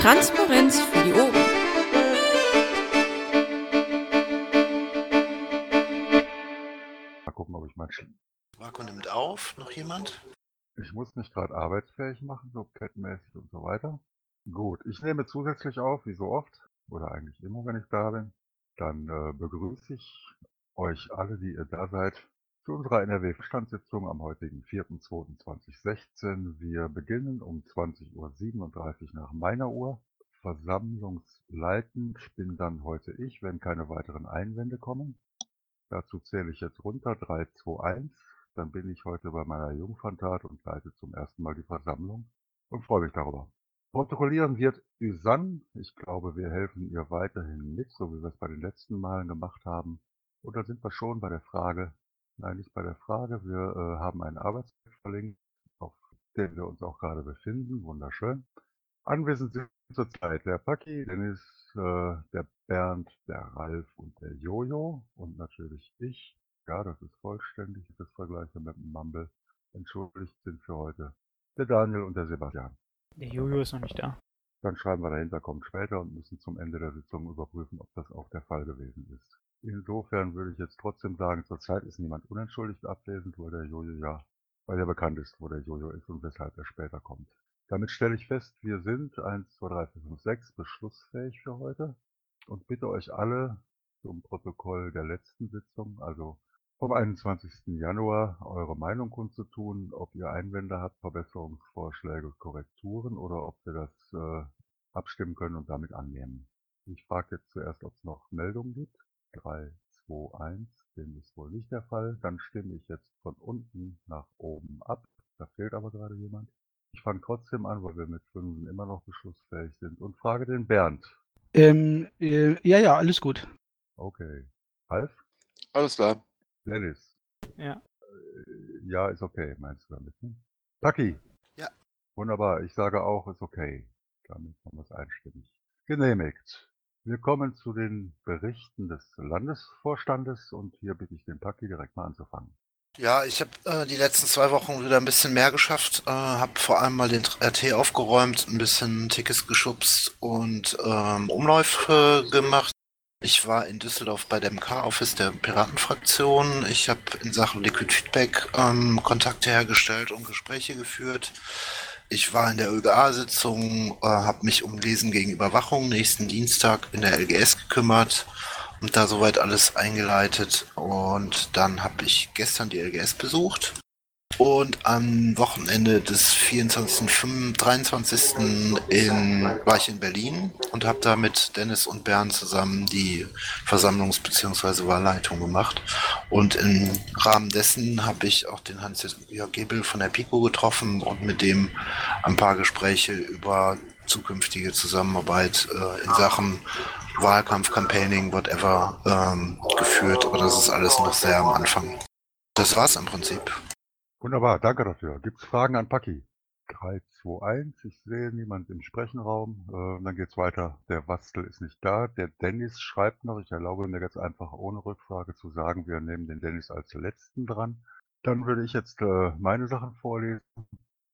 Transparenz für die Ohren. Mal gucken, ob ich mal Marco nimmt auf. Noch jemand? Ich muss mich gerade arbeitsfähig machen, so kettenmäßig und so weiter. Gut, ich nehme zusätzlich auf, wie so oft, oder eigentlich immer, wenn ich da bin. Dann äh, begrüße ich euch alle, die ihr da seid, zu unserer NRW-Standsitzung am heutigen 4.2.2016. Wir beginnen um 20.37 Uhr nach meiner Uhr. Versammlungsleitend bin dann heute ich, wenn keine weiteren Einwände kommen. Dazu zähle ich jetzt runter, 3, 2, 1. Dann bin ich heute bei meiner Jungferntat und leite zum ersten Mal die Versammlung und freue mich darüber. Protokollieren wird Üsan. Ich glaube, wir helfen ihr weiterhin mit, so wie wir es bei den letzten Malen gemacht haben. Und dann sind wir schon bei der Frage, nein, nicht bei der Frage, wir äh, haben einen Arbeitsplatz verlinkt, auf dem wir uns auch gerade befinden. Wunderschön. Anwesend sind zurzeit der Paki, Dennis, äh, der Bernd, der Ralf und der Jojo und natürlich ich. Ja, das ist vollständig, das Vergleiche mit dem Mumble. Entschuldigt sind für heute der Daniel und der Sebastian. Der Jojo ist noch nicht da. Dann schreiben wir dahinter, kommt später und müssen zum Ende der Sitzung überprüfen, ob das auch der Fall gewesen ist. Insofern würde ich jetzt trotzdem sagen, zurzeit ist niemand unentschuldigt abwesend, weil der Jojo ja, weil er bekannt ist, wo der Jojo ist und weshalb er später kommt. Damit stelle ich fest, wir sind 1, 2, 3, 4, 5, 6 beschlussfähig für heute und bitte euch alle zum Protokoll der letzten Sitzung, also vom 21. Januar, eure Meinung kundzutun, ob ihr Einwände habt, Verbesserungsvorschläge, Korrekturen oder ob wir das äh, abstimmen können und damit annehmen. Ich frage jetzt zuerst, ob es noch Meldungen gibt. 3, 2, 1, dem ist wohl nicht der Fall. Dann stimme ich jetzt von unten nach oben ab. Da fehlt aber gerade jemand. Ich fange trotzdem an, weil wir mit Fünfen immer noch beschlussfähig sind und frage den Bernd. Ähm, äh, ja, ja, alles gut. Okay. Ralf? Alles klar. Dennis? Ja. Äh, Ja, ist okay, meinst du damit? Ne? Taki? Ja. Wunderbar, ich sage auch, ist okay. Damit haben wir es einstimmig. Genehmigt. Wir kommen zu den Berichten des Landesvorstandes und hier bitte ich den Paki direkt mal anzufangen. Ja, ich habe äh, die letzten zwei Wochen wieder ein bisschen mehr geschafft. Äh, habe vor allem mal den RT aufgeräumt, ein bisschen Tickets geschubst und ähm, Umläufe gemacht. Ich war in Düsseldorf bei dem K-Office der Piratenfraktion. Ich habe in Sachen Liquid Feedback ähm, Kontakte hergestellt und Gespräche geführt. Ich war in der ÖGA-Sitzung, äh, habe mich um Lesen gegen Überwachung nächsten Dienstag in der LGS gekümmert und da soweit alles eingeleitet. Und dann habe ich gestern die LGS besucht. Und am Wochenende des 24., 25, 23. In, war ich in Berlin und habe da mit Dennis und Bernd zusammen die Versammlungs- bzw. Wahlleitung gemacht. Und im Rahmen dessen habe ich auch den Hans-Jörg Gebel von der PICO getroffen und mit dem ein paar Gespräche über zukünftige Zusammenarbeit äh, in Sachen Wahlkampf, Campaigning, whatever ähm, geführt. Aber das ist alles noch sehr am Anfang. Das war's im Prinzip. Wunderbar, danke dafür. Gibt es Fragen an Paki? 3, 2, 1. Ich sehe niemand im Sprechenraum. Äh, dann geht's weiter. Der Wastel ist nicht da. Der Dennis schreibt noch. Ich erlaube mir jetzt einfach ohne Rückfrage zu sagen, wir nehmen den Dennis als letzten dran. Dann würde ich jetzt äh, meine Sachen vorlesen.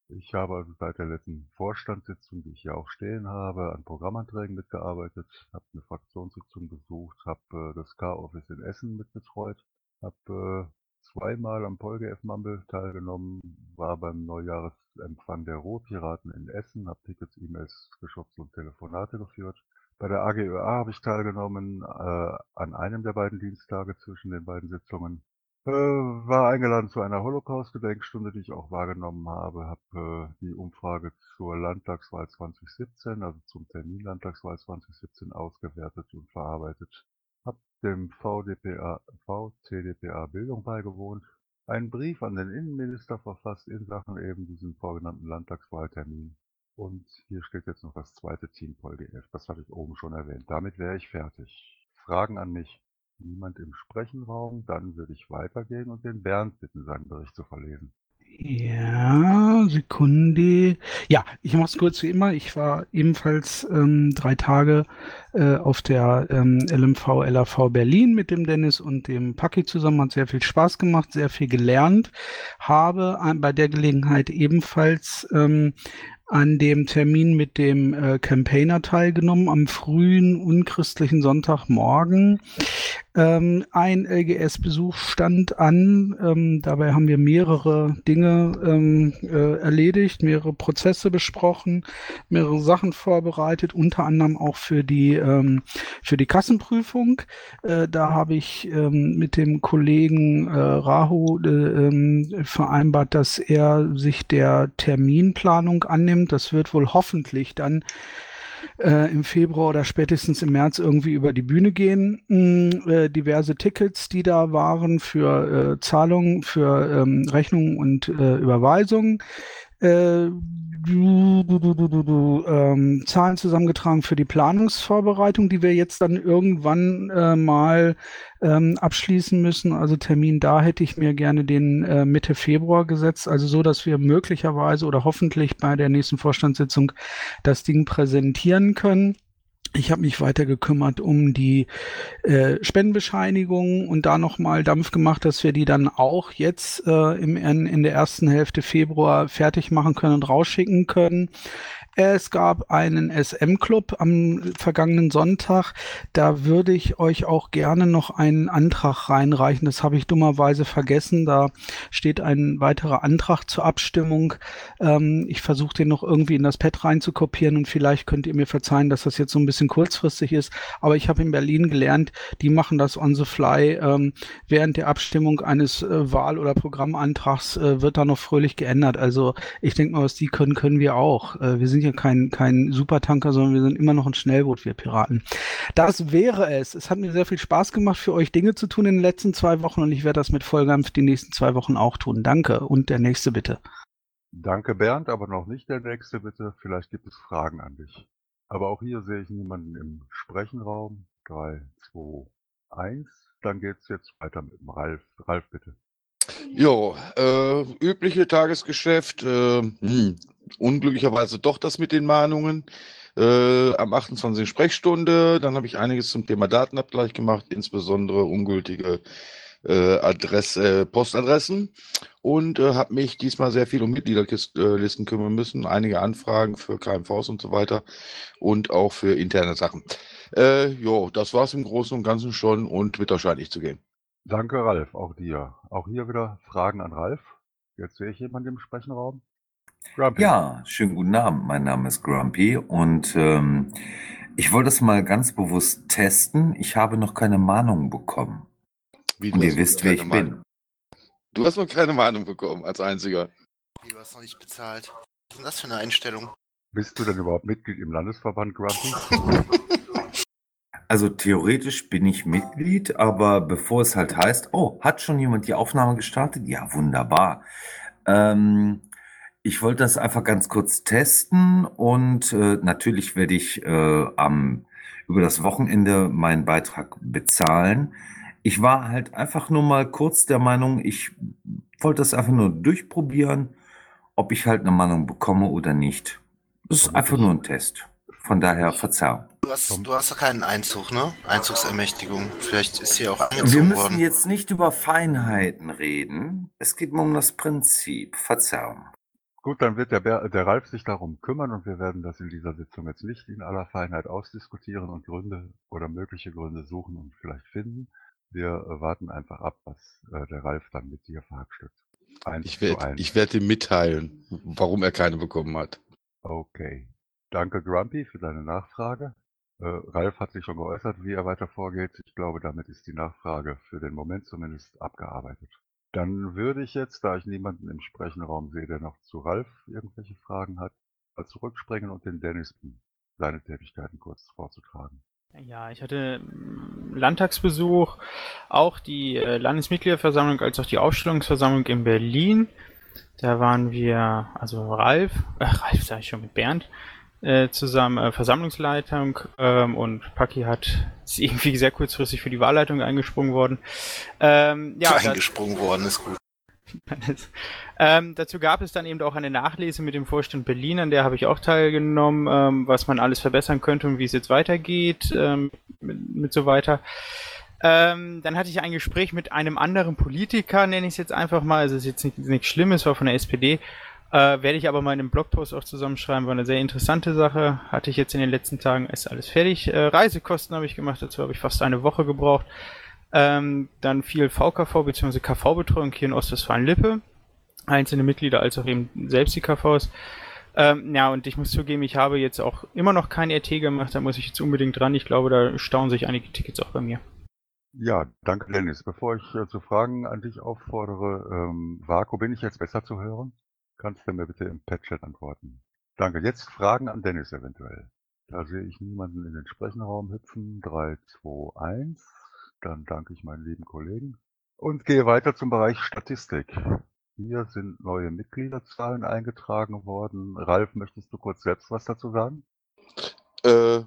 Ich habe also seit der letzten Vorstandssitzung, die ich hier auch stehen habe, an Programmanträgen mitgearbeitet, habe eine Fraktionssitzung besucht, habe äh, das K-Office in Essen mitbetreut, habe äh, zweimal am PolGF Mumble teilgenommen, war beim Neujahresempfang der Ruhrpiraten in Essen, habe Tickets, E-Mails geschubst und Telefonate geführt. Bei der AGÖA habe ich teilgenommen äh, an einem der beiden Dienstage zwischen den beiden Sitzungen. Äh, war eingeladen zu einer Holocaust-Gedenkstunde, die ich auch wahrgenommen habe, habe äh, die Umfrage zur Landtagswahl 2017, also zum Termin Landtagswahl 2017 ausgewertet und verarbeitet. Hab dem VDPA, VCDPA Bildung beigewohnt, einen Brief an den Innenminister verfasst in Sachen eben diesen vorgenannten Landtagswahltermin. Und hier steht jetzt noch das zweite Team PolGF, das hatte ich oben schon erwähnt. Damit wäre ich fertig. Fragen an mich? Niemand im Sprechenraum, dann würde ich weitergehen und den Bernd bitten, seinen Bericht zu verlesen. Ja, Sekunde. Ja, ich mache es kurz wie immer. Ich war ebenfalls ähm, drei Tage äh, auf der ähm, LMV LAV Berlin mit dem Dennis und dem Paki zusammen. Hat sehr viel Spaß gemacht, sehr viel gelernt. Habe ein, bei der Gelegenheit ebenfalls ähm, an dem Termin mit dem äh, Campaigner teilgenommen am frühen unchristlichen Sonntagmorgen. Ähm, ein LGS-Besuch stand an. Ähm, dabei haben wir mehrere Dinge ähm, äh, erledigt, mehrere Prozesse besprochen, mehrere Sachen vorbereitet, unter anderem auch für die ähm, für die Kassenprüfung. Äh, da habe ich ähm, mit dem Kollegen äh, Rahu äh, ähm, vereinbart, dass er sich der Terminplanung annimmt. Das wird wohl hoffentlich dann äh, im Februar oder spätestens im März irgendwie über die Bühne gehen. Mh, äh, diverse Tickets, die da waren für äh, Zahlungen, für ähm, Rechnungen und äh, Überweisungen. Äh, du, du, du, ähm, Zahlen zusammengetragen für die Planungsvorbereitung, die wir jetzt dann irgendwann äh, mal ähm, abschließen müssen. Also Termin da hätte ich mir gerne den äh, Mitte Februar gesetzt, also so, dass wir möglicherweise oder hoffentlich bei der nächsten Vorstandssitzung das Ding präsentieren können. Ich habe mich weiter gekümmert um die äh, Spendenbescheinigung und da nochmal Dampf gemacht, dass wir die dann auch jetzt äh, im, in der ersten Hälfte Februar fertig machen können und rausschicken können. Es gab einen SM-Club am vergangenen Sonntag. Da würde ich euch auch gerne noch einen Antrag reinreichen. Das habe ich dummerweise vergessen. Da steht ein weiterer Antrag zur Abstimmung. Ähm, ich versuche den noch irgendwie in das Pad reinzukopieren und vielleicht könnt ihr mir verzeihen, dass das jetzt so ein bisschen kurzfristig ist. Aber ich habe in Berlin gelernt, die machen das on the fly. Ähm, während der Abstimmung eines äh, Wahl- oder Programmantrags äh, wird da noch fröhlich geändert. Also ich denke mal, was die können, können wir auch. Äh, wir sind ja kein, kein Supertanker, sondern wir sind immer noch ein Schnellboot, wir Piraten. Das wäre es. Es hat mir sehr viel Spaß gemacht, für euch Dinge zu tun in den letzten zwei Wochen und ich werde das mit Vollgampf die nächsten zwei Wochen auch tun. Danke. Und der nächste bitte. Danke, Bernd, aber noch nicht der nächste bitte. Vielleicht gibt es Fragen an dich. Aber auch hier sehe ich niemanden im Sprechenraum. 3, 2, 1. Dann geht es jetzt weiter mit dem Ralf. Ralf, bitte. Jo, äh, übliche Tagesgeschäft. Äh, hm, unglücklicherweise doch das mit den Mahnungen. Äh, am 28. Sprechstunde. Dann habe ich einiges zum Thema Datenabgleich gemacht, insbesondere ungültige äh, Adresse, Postadressen und äh, habe mich diesmal sehr viel um Mitgliederlisten kümmern müssen, einige Anfragen für KMVs und so weiter und auch für interne Sachen. Äh, jo, das war's im Großen und Ganzen schon und wird wahrscheinlich zu gehen. Danke, Ralf, auch dir. Auch hier wieder Fragen an Ralf. Jetzt sehe ich jemanden im Sprechenraum. Grumpy. Ja, schönen guten Abend. Mein Name ist Grumpy und ähm, ich wollte es mal ganz bewusst testen. Ich habe noch keine Mahnung bekommen. Wie, Und ihr wisst, wer ich bin. Du hast noch keine Mahnung bekommen als einziger. Du hast noch nicht bezahlt. Was ist denn das für eine Einstellung? Bist du denn überhaupt Mitglied im Landesverband Grumpy? Also theoretisch bin ich Mitglied, aber bevor es halt heißt, oh, hat schon jemand die Aufnahme gestartet? Ja, wunderbar. Ähm, ich wollte das einfach ganz kurz testen und äh, natürlich werde ich äh, am, über das Wochenende meinen Beitrag bezahlen. Ich war halt einfach nur mal kurz der Meinung, ich wollte das einfach nur durchprobieren, ob ich halt eine Meinung bekomme oder nicht. Das ist einfach nur ein Test. Von daher Verzeihung. Du hast, du hast keinen Einzug, ne? Einzugsermächtigung. Vielleicht ist hier auch angezogen Wir müssen worden. jetzt nicht über Feinheiten reden. Es geht mir um das Prinzip. Verzeihung. Gut, dann wird der, Ber der Ralf sich darum kümmern und wir werden das in dieser Sitzung jetzt nicht in aller Feinheit ausdiskutieren und Gründe oder mögliche Gründe suchen und vielleicht finden. Wir äh, warten einfach ab, was äh, der Ralf dann mit dir verhackstückt. Ich werde werd ihm mitteilen, warum er keine bekommen hat. Okay. Danke, Grumpy, für deine Nachfrage. Äh, Ralf hat sich schon geäußert, wie er weiter vorgeht. Ich glaube, damit ist die Nachfrage für den Moment zumindest abgearbeitet. Dann würde ich jetzt, da ich niemanden im Sprechenraum sehe, der noch zu Ralf irgendwelche Fragen hat, mal zurückspringen und den Dennis seine Tätigkeiten kurz vorzutragen. Ja, ich hatte mm, Landtagsbesuch, auch die äh, Landesmitgliederversammlung als auch die Aufstellungsversammlung in Berlin. Da waren wir, also Ralf, äh, Ralf sage ich schon mit Bernd, äh, zusammen äh, Versammlungsleitung ähm, und Paki hat ist irgendwie sehr kurzfristig für die Wahlleitung eingesprungen worden. Ähm, ja, Eingesprungen worden, ist gut. ähm, dazu gab es dann eben auch eine Nachlese mit dem Vorstand Berlin, an der habe ich auch teilgenommen, ähm, was man alles verbessern könnte und wie es jetzt weitergeht, ähm, mit, mit so weiter. Ähm, dann hatte ich ein Gespräch mit einem anderen Politiker, nenne ich es jetzt einfach mal, also es ist jetzt nicht, nichts Schlimmes, war von der SPD, Äh, werde ich aber mal in einem Blogpost auch zusammenschreiben, war eine sehr interessante Sache. Hatte ich jetzt in den letzten Tagen erst alles fertig. Äh, Reisekosten habe ich gemacht, dazu habe ich fast eine Woche gebraucht. Ähm, dann viel VKV bzw. KV-Betreuung hier in Ostwestfalen-Lippe. Einzelne Mitglieder als auch eben selbst die KVs. Ähm, ja, und ich muss zugeben, ich habe jetzt auch immer noch kein RT gemacht, da muss ich jetzt unbedingt dran. Ich glaube, da stauen sich einige Tickets auch bei mir. Ja, danke Dennis. Bevor ich äh, zu Fragen an dich auffordere, ähm, Vako, bin ich jetzt besser zu hören? Kannst du mir bitte im Pad-Chat antworten? Danke. Jetzt Fragen an Dennis eventuell. Da sehe ich niemanden in den Sprechenraum hüpfen. 3, 2, 1. Dann danke ich meinen lieben Kollegen und gehe weiter zum Bereich Statistik. Hier sind neue Mitgliederzahlen eingetragen worden. Ralf, möchtest du kurz selbst was dazu sagen? Äh,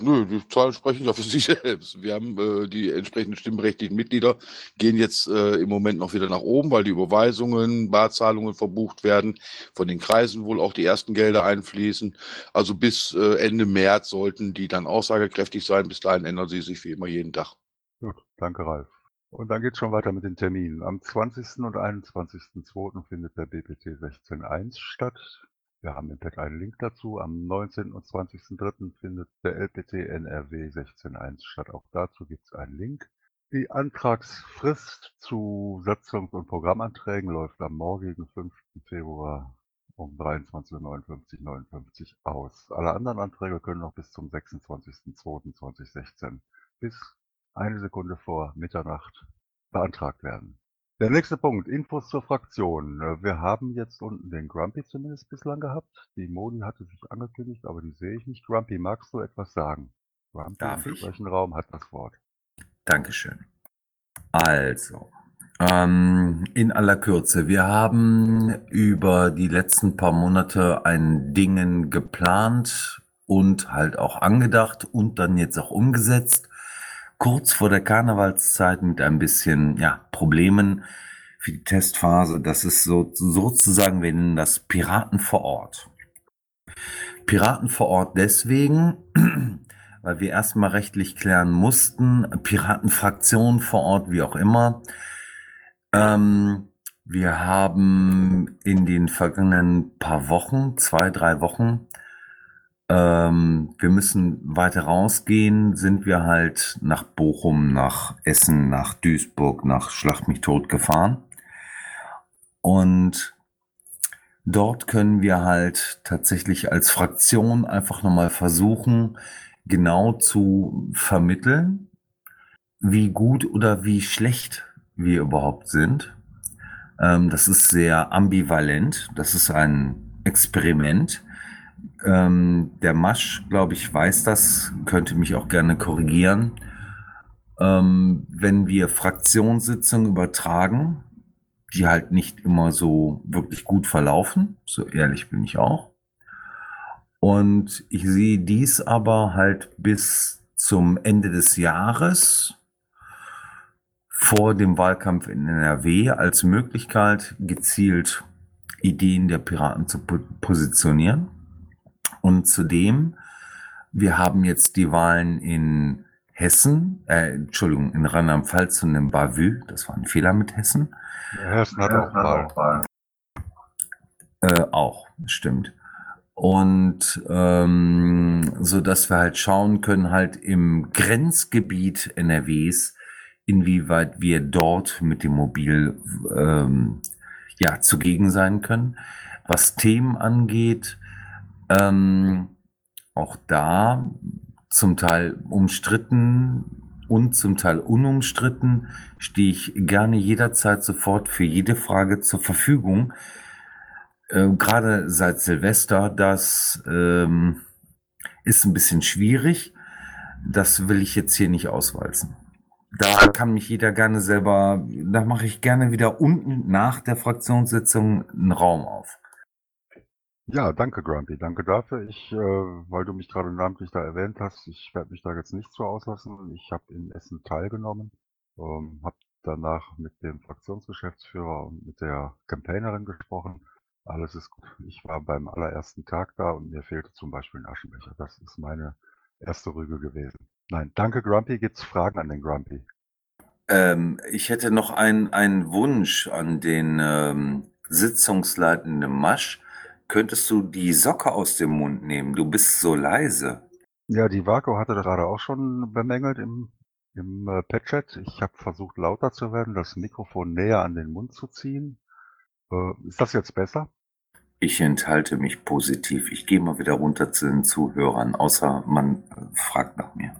nö, die Zahlen sprechen ja für sich selbst. Wir haben äh, die entsprechenden stimmberechtigten Mitglieder, gehen jetzt äh, im Moment noch wieder nach oben, weil die Überweisungen, Barzahlungen verbucht werden, von den Kreisen wohl auch die ersten Gelder einfließen. Also bis äh, Ende März sollten die dann aussagekräftig sein. Bis dahin ändern sie sich wie immer jeden Tag. Gut, danke Ralf. Und dann geht's schon weiter mit den Terminen. Am 20. und 21.02. findet der BPT 16.1 statt. Wir haben im Pad einen Link dazu. Am 19. und 20.03. findet der LPT NRW 16.1 statt. Auch dazu gibt's einen Link. Die Antragsfrist zu Satzungs- und Programmanträgen läuft am morgigen 5. Februar um 23.59 59 aus. Alle anderen Anträge können noch bis zum 26.02.2016 bis eine Sekunde vor Mitternacht beantragt werden. Der nächste Punkt, Infos zur Fraktion. Äh, wir haben jetzt unten den Grumpy zumindest bislang gehabt. Die Moni hatte sich angekündigt, aber die sehe ich nicht. Grumpy, magst du etwas sagen? Grumpy Darf im ich? Sprechenraum hat das Wort. Dankeschön. Also, ähm, in aller Kürze, wir haben über die letzten paar Monate ein Dingen geplant und halt auch angedacht und dann jetzt auch umgesetzt. Kurz vor der Karnevalszeit mit ein bisschen ja, Problemen für die Testphase. Das ist so, sozusagen, wir nennen das Piraten vor Ort. Piraten vor Ort deswegen, weil wir erstmal rechtlich klären mussten, Piratenfraktion vor Ort, wie auch immer. Ähm, wir haben in den vergangenen paar Wochen, zwei, drei Wochen, ähm, wir müssen weiter rausgehen, sind wir halt nach Bochum, nach Essen, nach Duisburg, nach Schlag mich tot gefahren. Und dort können wir halt tatsächlich als Fraktion einfach nochmal versuchen, genau zu vermitteln, wie gut oder wie schlecht wir überhaupt sind. Ähm, das ist sehr ambivalent. Das ist ein Experiment. Ähm, der Masch, glaube ich, weiß das, könnte mich auch gerne korrigieren. Ähm, wenn wir Fraktionssitzungen übertragen, die halt nicht immer so wirklich gut verlaufen, so ehrlich bin ich auch. Und ich sehe dies aber halt bis zum Ende des Jahres vor dem Wahlkampf in NRW als Möglichkeit, gezielt Ideen der Piraten zu po positionieren. Und zudem, wir haben jetzt die Wahlen in Hessen, äh, Entschuldigung, in Rheinland-Pfalz und in Bavü, das war ein Fehler mit Hessen. Hessen hat auch Wahl. Äh, auch, stimmt. Und ähm, so dass wir halt schauen können, halt im Grenzgebiet NRWs, inwieweit wir dort mit dem Mobil ähm, ja zugegen sein können. Was Themen angeht, ähm, auch da zum Teil umstritten und zum Teil unumstritten, stehe ich gerne jederzeit sofort für jede Frage zur Verfügung. Äh, Gerade seit Silvester, das ähm, ist ein bisschen schwierig. Das will ich jetzt hier nicht auswalzen. Da kann mich jeder gerne selber, da mache ich gerne wieder unten nach der Fraktionssitzung einen Raum auf. Ja, danke Grumpy, danke dafür. Ich, äh, weil du mich gerade namentlich da erwähnt hast, ich werde mich da jetzt nicht so auslassen. Ich habe in Essen teilgenommen, ähm, habe danach mit dem Fraktionsgeschäftsführer und mit der Campaignerin gesprochen. Alles ist gut. Ich war beim allerersten Tag da und mir fehlte zum Beispiel ein Aschenbecher. Das ist meine erste Rüge gewesen. Nein, danke Grumpy. Gibt's Fragen an den Grumpy? Ähm, ich hätte noch einen, einen Wunsch an den ähm, sitzungsleitenden Masch. Könntest du die Socke aus dem Mund nehmen? Du bist so leise. Ja, die Vaco hatte gerade auch schon bemängelt im, im äh, Pet-Chat. Ich habe versucht, lauter zu werden, das Mikrofon näher an den Mund zu ziehen. Äh, ist das jetzt besser? Ich enthalte mich positiv. Ich gehe mal wieder runter zu den Zuhörern, außer man äh, fragt nach mir.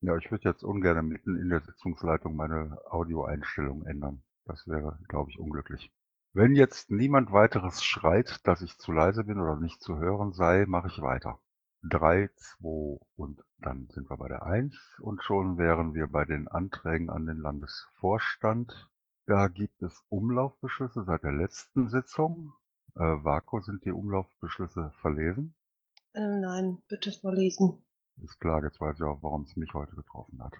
Ja, ich würde jetzt ungern mitten in der Sitzungsleitung meine Audioeinstellung ändern. Das wäre, glaube ich, unglücklich. Wenn jetzt niemand weiteres schreit, dass ich zu leise bin oder nicht zu hören sei, mache ich weiter. 3, 2 und dann sind wir bei der 1 und schon wären wir bei den Anträgen an den Landesvorstand. Da gibt es Umlaufbeschlüsse seit der letzten Sitzung. Äh, Vako, sind die Umlaufbeschlüsse verlesen? Äh, nein, bitte vorlesen. Ist klar, jetzt weiß ich auch, warum es mich heute getroffen hat.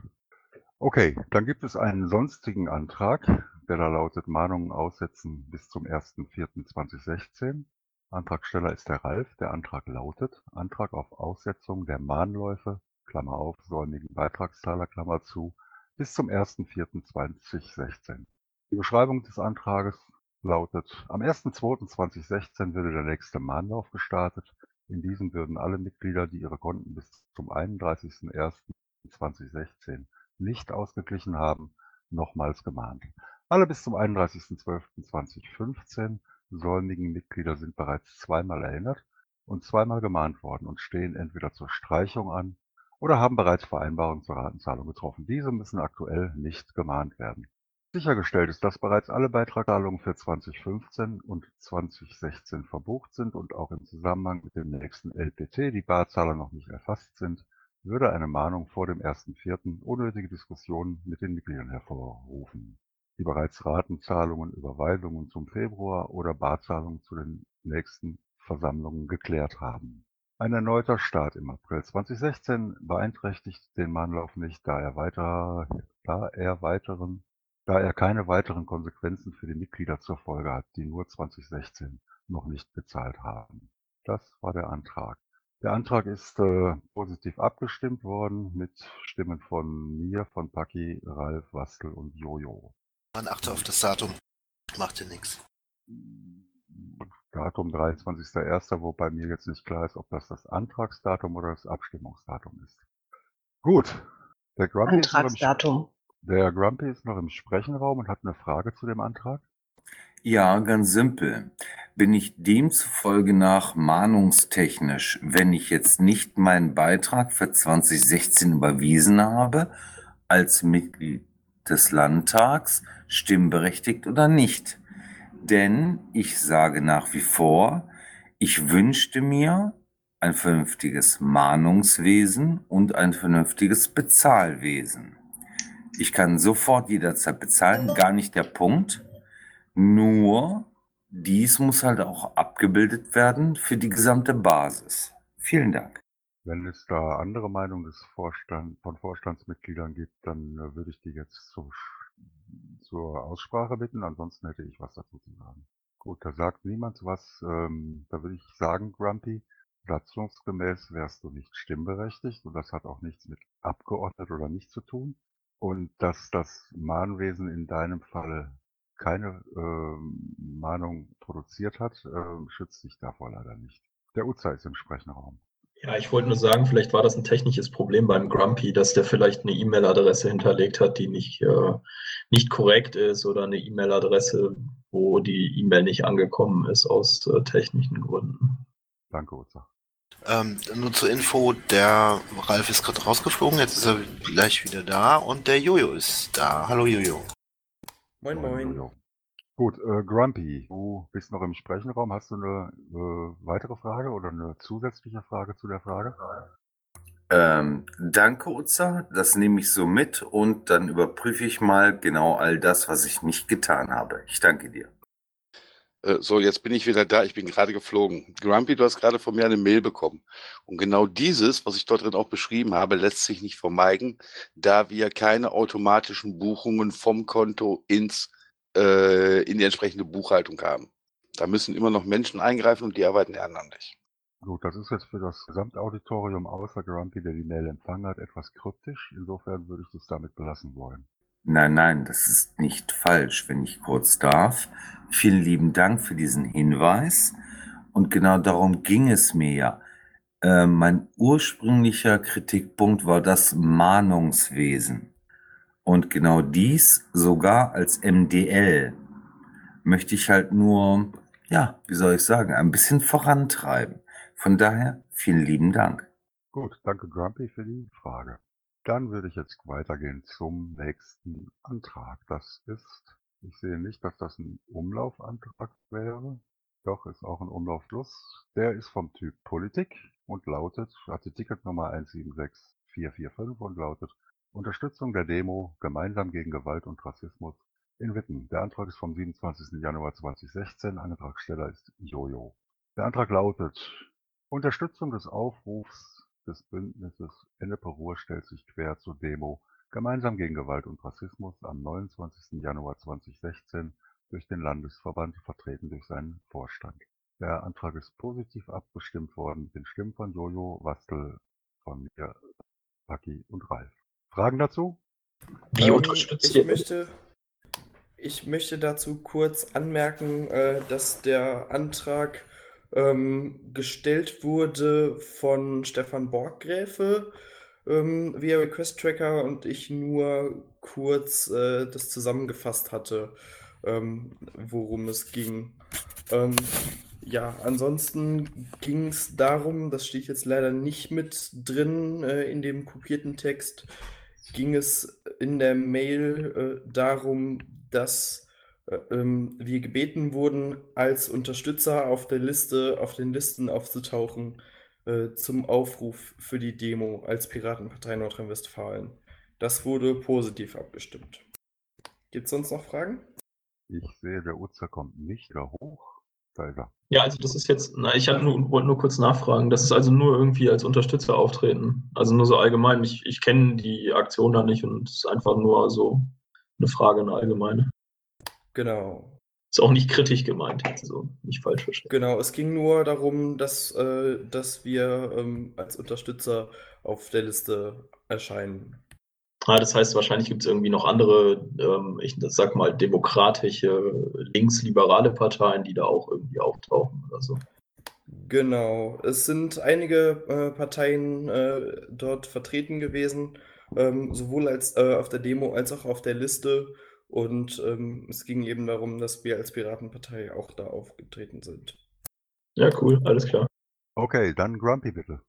Okay, dann gibt es einen sonstigen Antrag, der da lautet Mahnungen aussetzen bis zum 1.4.2016. Antragsteller ist der Ralf. Der Antrag lautet Antrag auf Aussetzung der Mahnläufe, Klammer auf, säumigen Beitragszahler, Klammer zu, bis zum 1.4.2016. Die Beschreibung des Antrages lautet, am 1.2.2016 würde der nächste Mahnlauf gestartet. In diesem würden alle Mitglieder, die ihre Konten bis zum 31.01.2016 nicht ausgeglichen haben, nochmals gemahnt. Alle bis zum 31.12.2015 säumigen Mitglieder sind bereits zweimal erinnert und zweimal gemahnt worden und stehen entweder zur Streichung an oder haben bereits Vereinbarungen zur Ratenzahlung getroffen. Diese müssen aktuell nicht gemahnt werden. Sichergestellt ist, dass bereits alle Beitragszahlungen für 2015 und 2016 verbucht sind und auch im Zusammenhang mit dem nächsten LPT die Barzahler noch nicht erfasst sind, würde eine Mahnung vor dem 1.4. unnötige Diskussionen mit den Mitgliedern hervorrufen, die bereits Ratenzahlungen, Überweisungen zum Februar oder Barzahlungen zu den nächsten Versammlungen geklärt haben. Ein erneuter Start im April 2016 beeinträchtigt den Mahnlauf nicht, da er, weiter, da er weiteren da er keine weiteren Konsequenzen für die Mitglieder zur Folge hat, die nur 2016 noch nicht bezahlt haben. Das war der Antrag. Der Antrag ist äh, positiv abgestimmt worden mit Stimmen von mir, von Paki, Ralf, Wastel und Jojo. Man achte auf das Datum. Macht dir nichts. Datum 23.01., wobei mir jetzt nicht klar ist, ob das das Antragsdatum oder das Abstimmungsdatum ist. Gut. Der Grumpy Antragsdatum. Der Grumpy ist noch im Sprechenraum und hat eine Frage zu dem Antrag. Ja, ganz simpel. Bin ich demzufolge nach mahnungstechnisch, wenn ich jetzt nicht meinen Beitrag für 2016 überwiesen habe, als Mitglied des Landtags, stimmberechtigt oder nicht? Denn ich sage nach wie vor, ich wünschte mir ein vernünftiges Mahnungswesen und ein vernünftiges Bezahlwesen. Ich kann sofort jederzeit bezahlen, gar nicht der Punkt. Nur dies muss halt auch abgebildet werden für die gesamte Basis. Vielen Dank. Wenn es da andere Meinungen des Vorstand, von Vorstandsmitgliedern gibt, dann äh, würde ich die jetzt zur, zur Aussprache bitten. Ansonsten hätte ich was dazu zu sagen. Gut, da sagt niemand was. Ähm, da würde ich sagen, Grumpy, satzungsgemäß wärst du nicht stimmberechtigt und das hat auch nichts mit abgeordnet oder nicht zu tun. Und dass das Mahnwesen in deinem Fall keine ähm, Mahnung produziert hat, äh, schützt dich davor leider nicht. Der Uza ist im Sprechenraum. Ja, ich wollte nur sagen, vielleicht war das ein technisches Problem beim Grumpy, dass der vielleicht eine E-Mail-Adresse hinterlegt hat, die nicht, äh, nicht korrekt ist oder eine E-Mail-Adresse, wo die E-Mail nicht angekommen ist aus äh, technischen Gründen. Danke, Uza. Ähm, nur zur Info, der Ralf ist gerade rausgeflogen, jetzt ist er gleich wieder da und der Jojo ist da. Hallo Jojo. Moin, moin. Jojo. Gut, äh, Grumpy, du bist noch im Sprechenraum. Hast du eine äh, weitere Frage oder eine zusätzliche Frage zu der Frage? Ähm, danke, Utza. Das nehme ich so mit und dann überprüfe ich mal genau all das, was ich nicht getan habe. Ich danke dir. Äh, so, jetzt bin ich wieder da. Ich bin gerade geflogen. Grumpy, du hast gerade von mir eine Mail bekommen. Und genau dieses, was ich dort drin auch beschrieben habe, lässt sich nicht vermeiden, da wir keine automatischen Buchungen vom Konto ins, äh, in die entsprechende Buchhaltung haben. Da müssen immer noch Menschen eingreifen und die arbeiten ehrenamtlich. Gut, das ist jetzt für das Gesamtauditorium außer Grumpy, der die Mail empfangen hat, etwas kryptisch. Insofern würde ich das damit belassen wollen. Nein, nein, das ist nicht falsch, wenn ich kurz darf. Vielen lieben Dank für diesen Hinweis. Und genau darum ging es mir ja. Äh, mein ursprünglicher Kritikpunkt war das Mahnungswesen. Und genau dies sogar als MDL möchte ich halt nur, ja, wie soll ich sagen, ein bisschen vorantreiben. Von daher vielen lieben Dank. Gut, danke Grumpy für die Frage. Dann würde ich jetzt weitergehen zum nächsten Antrag. Das ist, ich sehe nicht, dass das ein Umlaufantrag wäre. Doch, ist auch ein Umlaufschluss. Der ist vom Typ Politik und lautet, hat die Ticketnummer 176445 und lautet Unterstützung der Demo Gemeinsam gegen Gewalt und Rassismus in Witten. Der Antrag ist vom 27. Januar 2016. Antragsteller ist Jojo. Der Antrag lautet Unterstützung des Aufrufs des Bündnisses Ennepe Ruhr stellt sich quer zur Demo Gemeinsam gegen Gewalt und Rassismus am 29. Januar 2016 durch den Landesverband, vertreten durch seinen Vorstand. Der Antrag ist positiv abgestimmt worden mit den Stimmen von Jojo, Wastel, von mir, Paki und Ralf. Fragen dazu? Wie ähm, unterstützt ich? Möchte, ich möchte dazu kurz anmerken, äh, dass der Antrag ähm, gestellt wurde von Stefan Borggräfe ähm, via Request Tracker und ich nur kurz äh, das zusammengefasst hatte, ähm, worum es ging. Ähm, ja, ansonsten ging es darum, das steht jetzt leider nicht mit drin äh, in dem kopierten Text, ging es in der Mail äh, darum, dass ähm, wir gebeten wurden, als Unterstützer auf der Liste, auf den Listen aufzutauchen äh, zum Aufruf für die Demo als Piratenpartei Nordrhein-Westfalen. Das wurde positiv abgestimmt. Gibt es sonst noch Fragen? Ich sehe, der Uzer kommt nicht da hoch. Da ist er. Ja, also das ist jetzt, na, ich nur, wollte nur kurz nachfragen. Das ist also nur irgendwie als Unterstützer auftreten. Also nur so allgemein. Ich, ich kenne die Aktion da nicht und es ist einfach nur so eine Frage, eine allgemeine. Genau. Ist auch nicht kritisch gemeint, also nicht falsch verstehen. Genau, es ging nur darum, dass, äh, dass wir ähm, als Unterstützer auf der Liste erscheinen. Ah, das heißt, wahrscheinlich gibt es irgendwie noch andere, ähm, ich sag mal, demokratische, linksliberale Parteien, die da auch irgendwie auftauchen oder so. Genau, es sind einige äh, Parteien äh, dort vertreten gewesen, ähm, sowohl als äh, auf der Demo als auch auf der Liste. Und ähm, es ging eben darum, dass wir als Piratenpartei auch da aufgetreten sind. Ja, cool, alles klar. Okay, dann Grumpy bitte.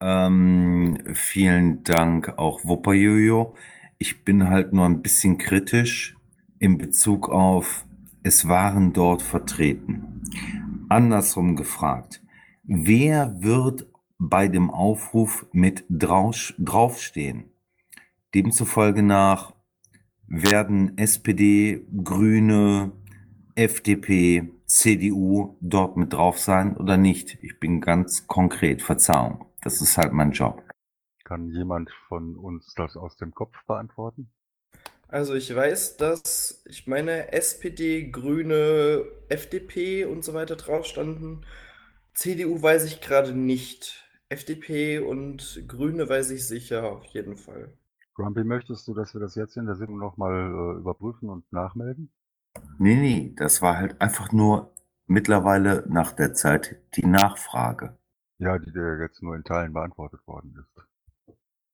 Ähm, vielen Dank auch Wupperjojo. Ich bin halt nur ein bisschen kritisch in Bezug auf, es waren dort vertreten. Andersrum gefragt, wer wird bei dem Aufruf mit drauf, draufstehen? Demzufolge nach werden SPD, Grüne, FDP, CDU dort mit drauf sein oder nicht? Ich bin ganz konkret, Verzeihung. Das ist halt mein Job. Kann jemand von uns das aus dem Kopf beantworten? Also ich weiß, dass ich meine SPD, Grüne, FDP und so weiter drauf standen. CDU weiß ich gerade nicht. FDP und Grüne weiß ich sicher auf jeden Fall. Grumpy, möchtest du, dass wir das jetzt in der Sitzung nochmal äh, überprüfen und nachmelden? Nee, nee, das war halt einfach nur mittlerweile nach der Zeit die Nachfrage. Ja, die dir jetzt nur in Teilen beantwortet worden ist.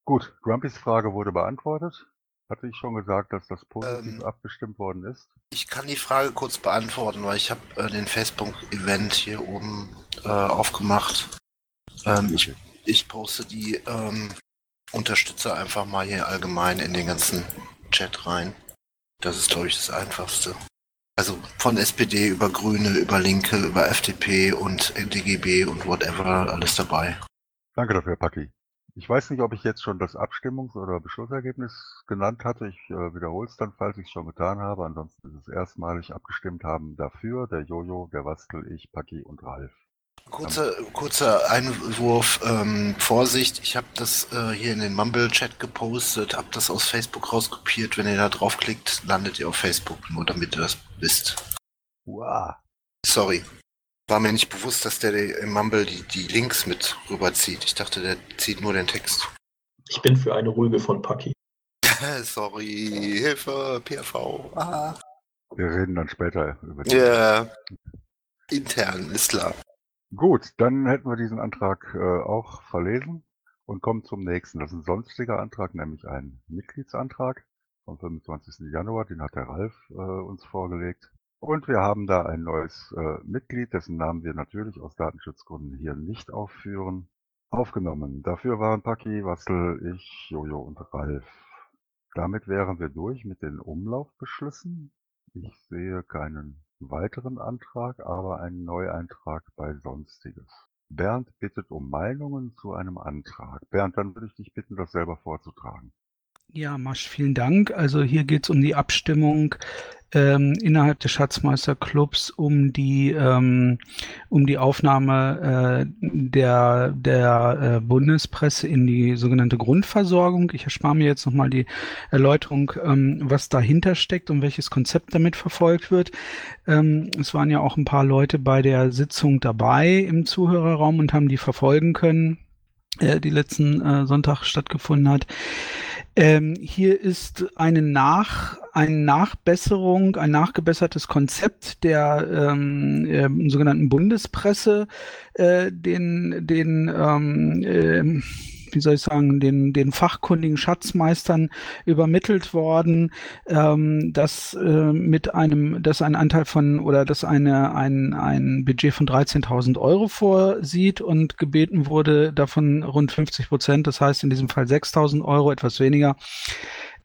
Gut, Grumpys Frage wurde beantwortet. Hatte ich schon gesagt, dass das positiv ähm, abgestimmt worden ist? Ich kann die Frage kurz beantworten, weil ich habe äh, den Facebook-Event hier oben äh, aufgemacht. Ähm, ich, ich poste die ähm, Unterstützer einfach mal hier allgemein in den ganzen Chat rein. Das ist, glaube ich, das Einfachste. Also von SPD über Grüne, über Linke, über FDP und DGB und whatever, alles dabei. Danke dafür, Paki. Ich weiß nicht, ob ich jetzt schon das Abstimmungs- oder Beschlussergebnis genannt hatte. Ich äh, wiederhole es dann, falls ich es schon getan habe. Ansonsten ist es erstmalig abgestimmt haben dafür der Jojo, der Wastel, ich, Paki und Ralf. Kurzer, kurzer Einwurf, ähm, Vorsicht, ich habe das äh, hier in den Mumble-Chat gepostet, habe das aus Facebook rauskopiert. Wenn ihr da draufklickt, landet ihr auf Facebook, nur damit ihr das wisst. Wow. Sorry. War mir nicht bewusst, dass der im Mumble die, die Links mit rüberzieht. Ich dachte, der zieht nur den Text. Ich bin für eine Rüge von Paki. Sorry, Hilfe, PRV. Ah. Wir reden dann später über die. Ja. Intern, ist klar. Gut, dann hätten wir diesen Antrag äh, auch verlesen und kommen zum nächsten. Das ist ein sonstiger Antrag, nämlich ein Mitgliedsantrag vom 25. Januar. Den hat der Ralf äh, uns vorgelegt. Und wir haben da ein neues äh, Mitglied, dessen Namen wir natürlich aus Datenschutzgründen hier nicht aufführen, aufgenommen. Dafür waren Paki, Wassel, ich, Jojo und Ralf. Damit wären wir durch mit den Umlaufbeschlüssen. Ich sehe keinen weiteren Antrag, aber einen Neueintrag bei Sonstiges. Bernd bittet um Meinungen zu einem Antrag. Bernd, dann würde ich dich bitten, das selber vorzutragen. Ja, Masch, vielen Dank. Also hier geht es um die Abstimmung ähm, innerhalb des Schatzmeisterclubs um die ähm, um die Aufnahme äh, der der äh, Bundespresse in die sogenannte Grundversorgung. Ich erspare mir jetzt nochmal die Erläuterung, ähm, was dahinter steckt und welches Konzept damit verfolgt wird. Ähm, es waren ja auch ein paar Leute bei der Sitzung dabei im Zuhörerraum und haben die verfolgen können, äh, die letzten äh, Sonntag stattgefunden hat. Ähm, hier ist eine Nach, eine Nachbesserung, ein nachgebessertes Konzept der ähm, äh, sogenannten Bundespresse, äh, den, den ähm, äh, wie soll ich sagen, den, den fachkundigen Schatzmeistern übermittelt worden, ähm, dass äh, mit einem, dass ein Anteil von oder dass eine, ein, ein Budget von 13.000 Euro vorsieht und gebeten wurde, davon rund 50 Prozent, das heißt in diesem Fall 6.000 Euro, etwas weniger,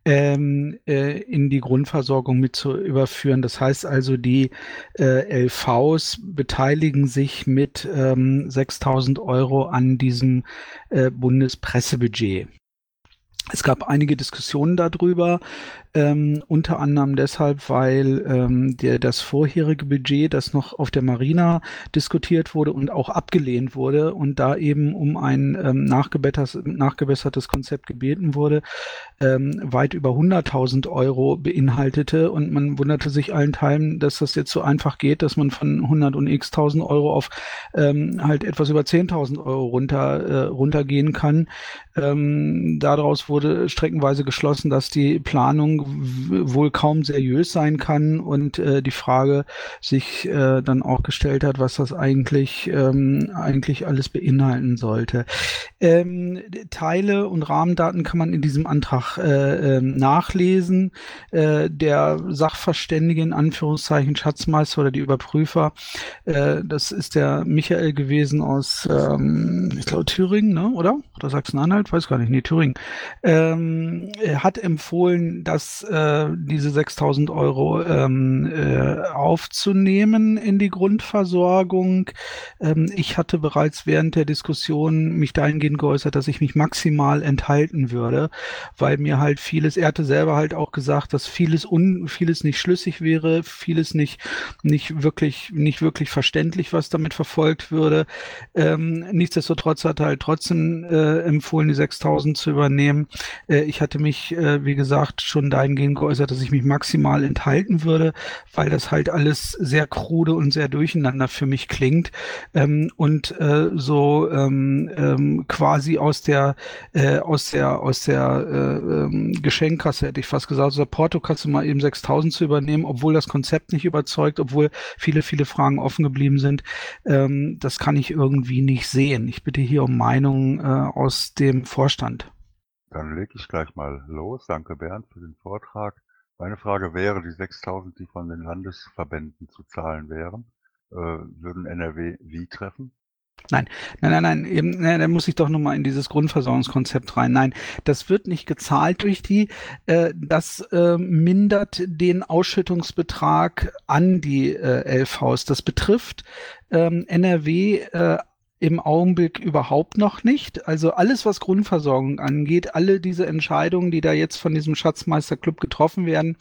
ähm, äh, in die Grundversorgung mit zu überführen. Das heißt also, die äh, LVs beteiligen sich mit ähm, 6.000 Euro an diesem äh, Bundespressebudget. Es gab einige Diskussionen darüber, ähm, unter anderem deshalb, weil ähm, der, das vorherige Budget, das noch auf der Marina diskutiert wurde und auch abgelehnt wurde und da eben um ein ähm, nachgebessertes Konzept gebeten wurde, ähm, weit über 100.000 Euro beinhaltete und man wunderte sich allen Teilen, dass das jetzt so einfach geht, dass man von 100 und x 1000 Euro auf ähm, halt etwas über 10.000 Euro runter äh, runtergehen kann. Ähm, daraus wurde streckenweise geschlossen, dass die Planung wohl kaum seriös sein kann und äh, die Frage sich äh, dann auch gestellt hat, was das eigentlich ähm, eigentlich alles beinhalten sollte. Ähm, Teile und Rahmendaten kann man in diesem Antrag äh, äh, nachlesen. Äh, der Sachverständige in Anführungszeichen Schatzmeister oder die Überprüfer, äh, das ist der Michael gewesen aus, ähm, ich glaube Thüringen, ne? oder? Oder Sachsen-Anhalt, weiß gar nicht, nee Thüringen. Ähm, hat empfohlen, dass äh, diese 6000 Euro ähm, äh, aufzunehmen in die Grundversorgung. Ähm, ich hatte bereits während der Diskussion mich dahingehend geäußert, dass ich mich maximal enthalten würde, weil mir halt vieles, er hatte selber halt auch gesagt, dass vieles un, vieles nicht schlüssig wäre, vieles nicht, nicht wirklich, nicht wirklich verständlich, was damit verfolgt würde. Ähm, nichtsdestotrotz hat er halt trotzdem äh, empfohlen, die 6000 zu übernehmen. Äh, ich hatte mich, äh, wie gesagt, schon dahingehend geäußert, dass ich mich maximal enthalten würde, weil das halt alles sehr krude und sehr durcheinander für mich klingt ähm, und äh, so ähm, ähm, quasi aus der äh, aus der aus der äh, ähm, Geschenkkasse hätte ich fast gesagt, der Portokasse mal eben 6.000 zu übernehmen, obwohl das Konzept nicht überzeugt, obwohl viele viele Fragen offen geblieben sind. Ähm, das kann ich irgendwie nicht sehen. Ich bitte hier um Meinungen äh, aus dem Vorstand. Dann lege ich gleich mal los. Danke Bernd für den Vortrag. Meine Frage wäre, die 6.000, die von den Landesverbänden zu zahlen wären, äh, würden NRW wie treffen? Nein, nein, nein, nein, eben, ne, da muss ich doch nochmal in dieses Grundversorgungskonzept rein. Nein, das wird nicht gezahlt durch die, äh, das äh, mindert den Ausschüttungsbetrag an die äh, LVs. Das betrifft ähm, NRW äh, im Augenblick überhaupt noch nicht. Also alles, was Grundversorgung angeht, alle diese Entscheidungen, die da jetzt von diesem Schatzmeisterclub getroffen werden,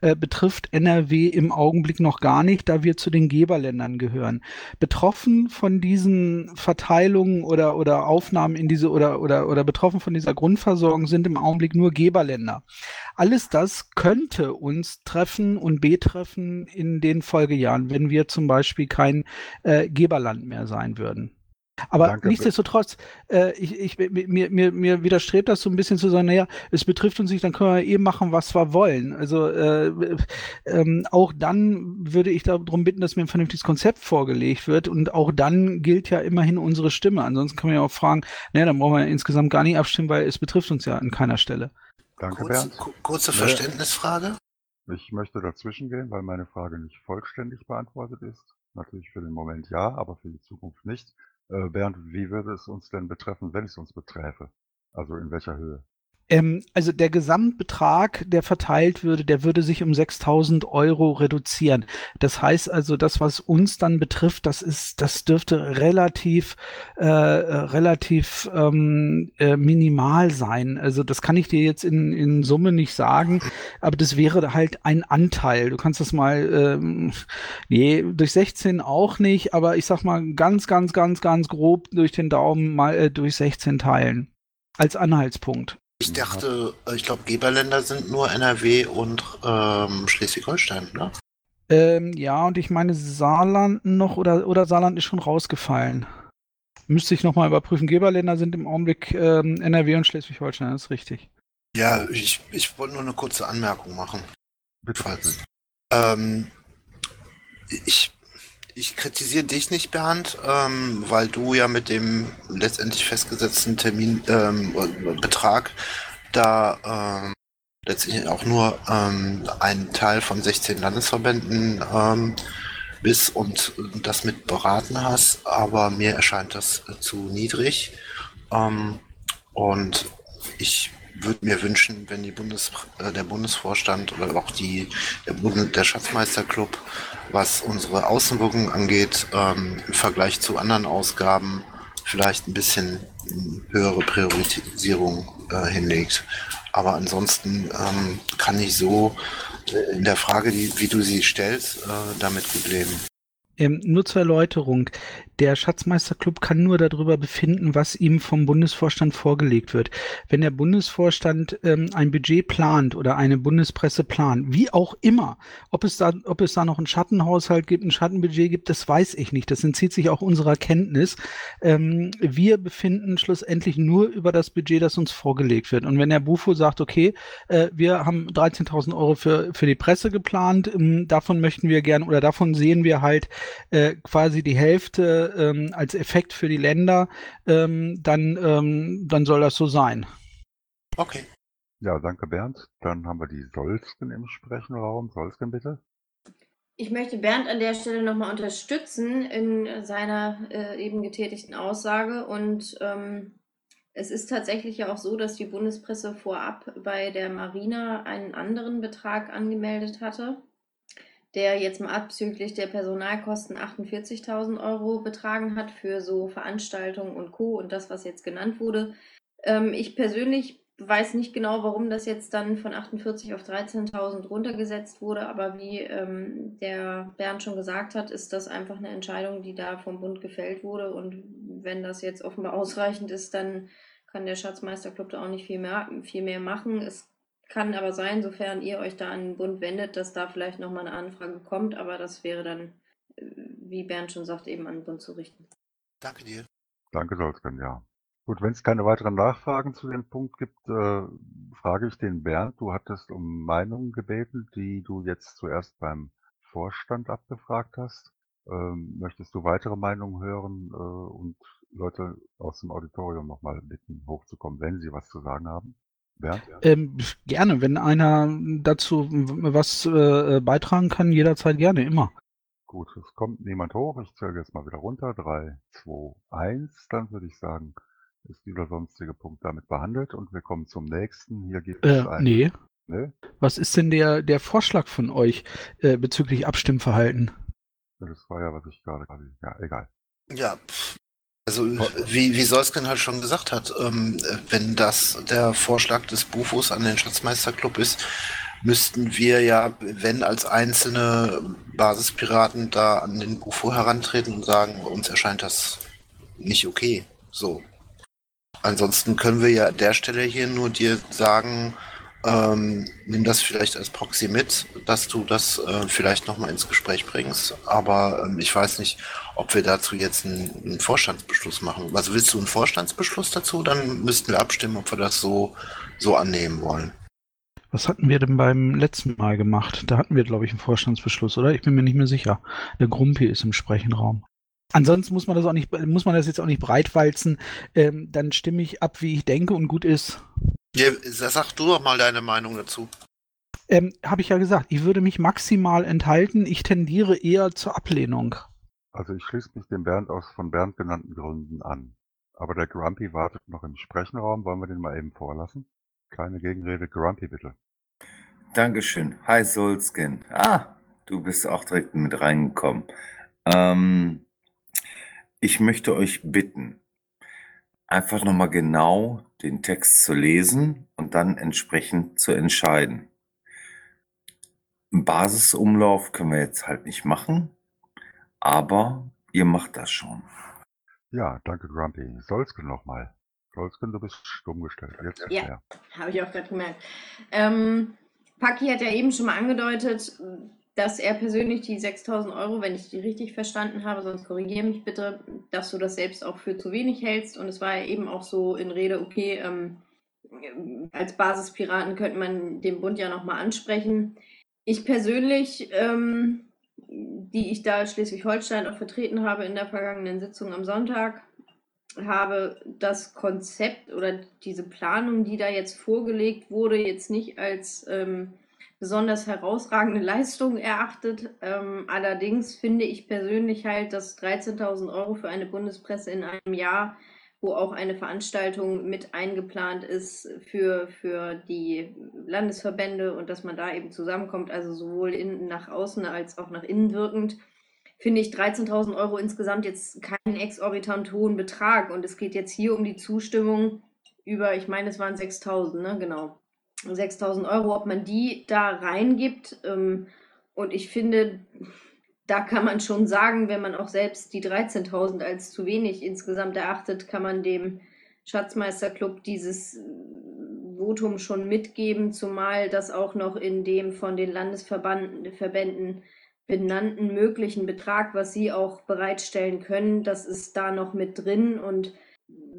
äh, betrifft NRW im Augenblick noch gar nicht, da wir zu den Geberländern gehören. Betroffen von diesen Verteilungen oder, oder Aufnahmen in diese oder, oder, oder betroffen von dieser Grundversorgung sind im Augenblick nur Geberländer. Alles das könnte uns treffen und betreffen in den Folgejahren, wenn wir zum Beispiel kein äh, Geberland mehr sein würden. Aber Danke. nichtsdestotrotz, äh, ich, ich, mir, mir, mir widerstrebt das so ein bisschen zu sagen, naja, es betrifft uns nicht, dann können wir eben machen, was wir wollen. Also äh, ähm, auch dann würde ich darum bitten, dass mir ein vernünftiges Konzept vorgelegt wird und auch dann gilt ja immerhin unsere Stimme. Ansonsten kann man ja auch fragen, naja, dann brauchen wir insgesamt gar nicht abstimmen, weil es betrifft uns ja an keiner Stelle. Danke, kurze, Bernd. Kurze Verständnisfrage. Ich möchte dazwischen gehen, weil meine Frage nicht vollständig beantwortet ist. Natürlich für den Moment ja, aber für die Zukunft nicht. Äh, Bernd, wie würde es uns denn betreffen, wenn es uns beträfe? Also in welcher Höhe? Ähm, also der Gesamtbetrag, der verteilt würde, der würde sich um 6000 Euro reduzieren. Das heißt also, das, was uns dann betrifft, das ist, das dürfte relativ, äh, relativ ähm, äh, minimal sein. Also das kann ich dir jetzt in, in Summe nicht sagen, aber das wäre halt ein Anteil. Du kannst das mal, ähm, nee, durch 16 auch nicht, aber ich sag mal ganz, ganz, ganz, ganz grob durch den Daumen mal äh, durch 16 teilen. Als Anhaltspunkt. Ich dachte, äh, ich glaube, Geberländer sind nur NRW und ähm, Schleswig-Holstein, ne? Ähm, ja, und ich meine Saarland noch oder, oder Saarland ist schon rausgefallen. Müsste ich nochmal überprüfen. Geberländer sind im Augenblick ähm, NRW und Schleswig-Holstein, das ist richtig. Ja, ich, ich wollte nur eine kurze Anmerkung machen. Bitte. Ähm, ich ich kritisiere dich nicht, Bernd, ähm, weil du ja mit dem letztendlich festgesetzten Termin, ähm, Betrag da ähm, letztendlich auch nur ähm, ein Teil von 16 Landesverbänden ähm, bist und das mit beraten hast, aber mir erscheint das äh, zu niedrig. Ähm, und ich würde mir wünschen, wenn die Bundes, äh, der Bundesvorstand oder auch die, der, Bund, der Schatzmeisterclub, was unsere Außenwirkung angeht, ähm, im Vergleich zu anderen Ausgaben vielleicht ein bisschen höhere Priorisierung äh, hinlegt. Aber ansonsten ähm, kann ich so äh, in der Frage, die, wie du sie stellst, äh, damit gut leben. Ähm, nur zur Erläuterung. Der Schatzmeisterclub kann nur darüber befinden, was ihm vom Bundesvorstand vorgelegt wird. Wenn der Bundesvorstand ähm, ein Budget plant oder eine Bundespresse plant, wie auch immer, ob es da, ob es da noch einen Schattenhaushalt gibt, ein Schattenbudget gibt, das weiß ich nicht. Das entzieht sich auch unserer Kenntnis. Ähm, wir befinden schlussendlich nur über das Budget, das uns vorgelegt wird. Und wenn der Bufo sagt, okay, äh, wir haben 13.000 Euro für, für die Presse geplant, ähm, davon möchten wir gern oder davon sehen wir halt äh, quasi die Hälfte ähm, als Effekt für die Länder, ähm, dann, ähm, dann soll das so sein. Okay. Ja, danke Bernd. Dann haben wir die Solsken im Sprechenraum. Solsken bitte. Ich möchte Bernd an der Stelle nochmal unterstützen in seiner äh, eben getätigten Aussage. Und ähm, es ist tatsächlich ja auch so, dass die Bundespresse vorab bei der Marina einen anderen Betrag angemeldet hatte der jetzt mal abzüglich der Personalkosten 48.000 Euro betragen hat für so Veranstaltungen und Co. und das, was jetzt genannt wurde. Ähm, ich persönlich weiß nicht genau, warum das jetzt dann von 48 auf 13.000 runtergesetzt wurde, aber wie ähm, der Bernd schon gesagt hat, ist das einfach eine Entscheidung, die da vom Bund gefällt wurde und wenn das jetzt offenbar ausreichend ist, dann kann der Schatzmeisterclub da auch nicht viel mehr, viel mehr machen. Es kann aber sein, sofern ihr euch da an den Bund wendet, dass da vielleicht nochmal eine Anfrage kommt, aber das wäre dann, äh, wie Bernd schon sagt, eben an den Bund zu richten. Danke dir. Danke, Solsken, ja. Gut, wenn es keine weiteren Nachfragen zu dem Punkt gibt, äh, frage ich den Bernd. Du hattest um Meinungen gebeten, die du jetzt zuerst beim Vorstand abgefragt hast. Ähm, möchtest du weitere Meinungen hören äh, und Leute aus dem Auditorium nochmal bitten, hochzukommen, wenn sie was zu sagen haben? Ja. Ähm, gerne, wenn einer dazu was äh, beitragen kann, jederzeit gerne, immer. Gut, es kommt niemand hoch. Ich zähle jetzt mal wieder runter. 3, 2, 1. Dann würde ich sagen, ist dieser sonstige Punkt damit behandelt und wir kommen zum nächsten. Hier gibt es äh, einen. Nee. nee. Was ist denn der, der Vorschlag von euch äh, bezüglich Abstimmverhalten? Das war ja, was ich gerade hatte. Ja, egal. Ja, also wie, wie Solsken halt schon gesagt hat, ähm, wenn das der Vorschlag des Bufos an den Schatzmeisterclub ist, müssten wir ja, wenn als einzelne Basispiraten da an den Bufo herantreten und sagen, uns erscheint das nicht okay. So. Ansonsten können wir ja an der Stelle hier nur dir sagen, ähm, nimm das vielleicht als Proxy mit, dass du das äh, vielleicht nochmal ins Gespräch bringst. Aber ähm, ich weiß nicht, ob wir dazu jetzt einen, einen, Vorstandsbeschluss machen. Also willst du einen Vorstandsbeschluss dazu? Dann müssten wir abstimmen, ob wir das so, so annehmen wollen. Was hatten wir denn beim letzten Mal gemacht? Da hatten wir, glaube ich, einen Vorstandsbeschluss, oder? Ich bin mir nicht mehr sicher. Der Grumpi ist im Sprechenraum. Ansonsten muss man das auch nicht, muss man das jetzt auch nicht breitwalzen. Ähm, dann stimme ich ab, wie ich denke und gut ist. Ja, sag du doch mal deine Meinung dazu. Ähm, Habe ich ja gesagt, ich würde mich maximal enthalten. Ich tendiere eher zur Ablehnung. Also ich schließe mich dem Bernd aus von Bernd genannten Gründen an. Aber der Grumpy wartet noch im Sprechenraum. Wollen wir den mal eben vorlassen? Keine Gegenrede. Grumpy, bitte. Dankeschön. Hi, Solskin. Ah, du bist auch direkt mit reingekommen. Ähm, ich möchte euch bitten, einfach nochmal genau den Text zu lesen und dann entsprechend zu entscheiden. Einen Basisumlauf können wir jetzt halt nicht machen, aber ihr macht das schon. Ja, danke Grumpy. Solsken nochmal. Solsken, du bist stumm gestellt. Jetzt ja, habe ich auch gerade gemerkt. Ähm, Paki hat ja eben schon mal angedeutet, dass er persönlich die 6000 Euro, wenn ich die richtig verstanden habe, sonst korrigiere mich bitte, dass du das selbst auch für zu wenig hältst. Und es war ja eben auch so in Rede, okay, ähm, als Basispiraten könnte man den Bund ja nochmal ansprechen. Ich persönlich, ähm, die ich da Schleswig-Holstein auch vertreten habe in der vergangenen Sitzung am Sonntag, habe das Konzept oder diese Planung, die da jetzt vorgelegt wurde, jetzt nicht als ähm, besonders herausragende Leistung erachtet. Ähm, allerdings finde ich persönlich halt, dass 13.000 Euro für eine Bundespresse in einem Jahr, wo auch eine Veranstaltung mit eingeplant ist für, für die Landesverbände und dass man da eben zusammenkommt, also sowohl in, nach außen als auch nach innen wirkend, finde ich 13.000 Euro insgesamt jetzt keinen exorbitant hohen Betrag. Und es geht jetzt hier um die Zustimmung über, ich meine, es waren 6.000, ne? Genau. 6000 Euro, ob man die da reingibt. Ähm, und ich finde, da kann man schon sagen, wenn man auch selbst die 13.000 als zu wenig insgesamt erachtet, kann man dem Schatzmeisterclub dieses äh, Votum schon mitgeben, zumal das auch noch in dem von den Landesverbänden benannten möglichen Betrag, was sie auch bereitstellen können, das ist da noch mit drin und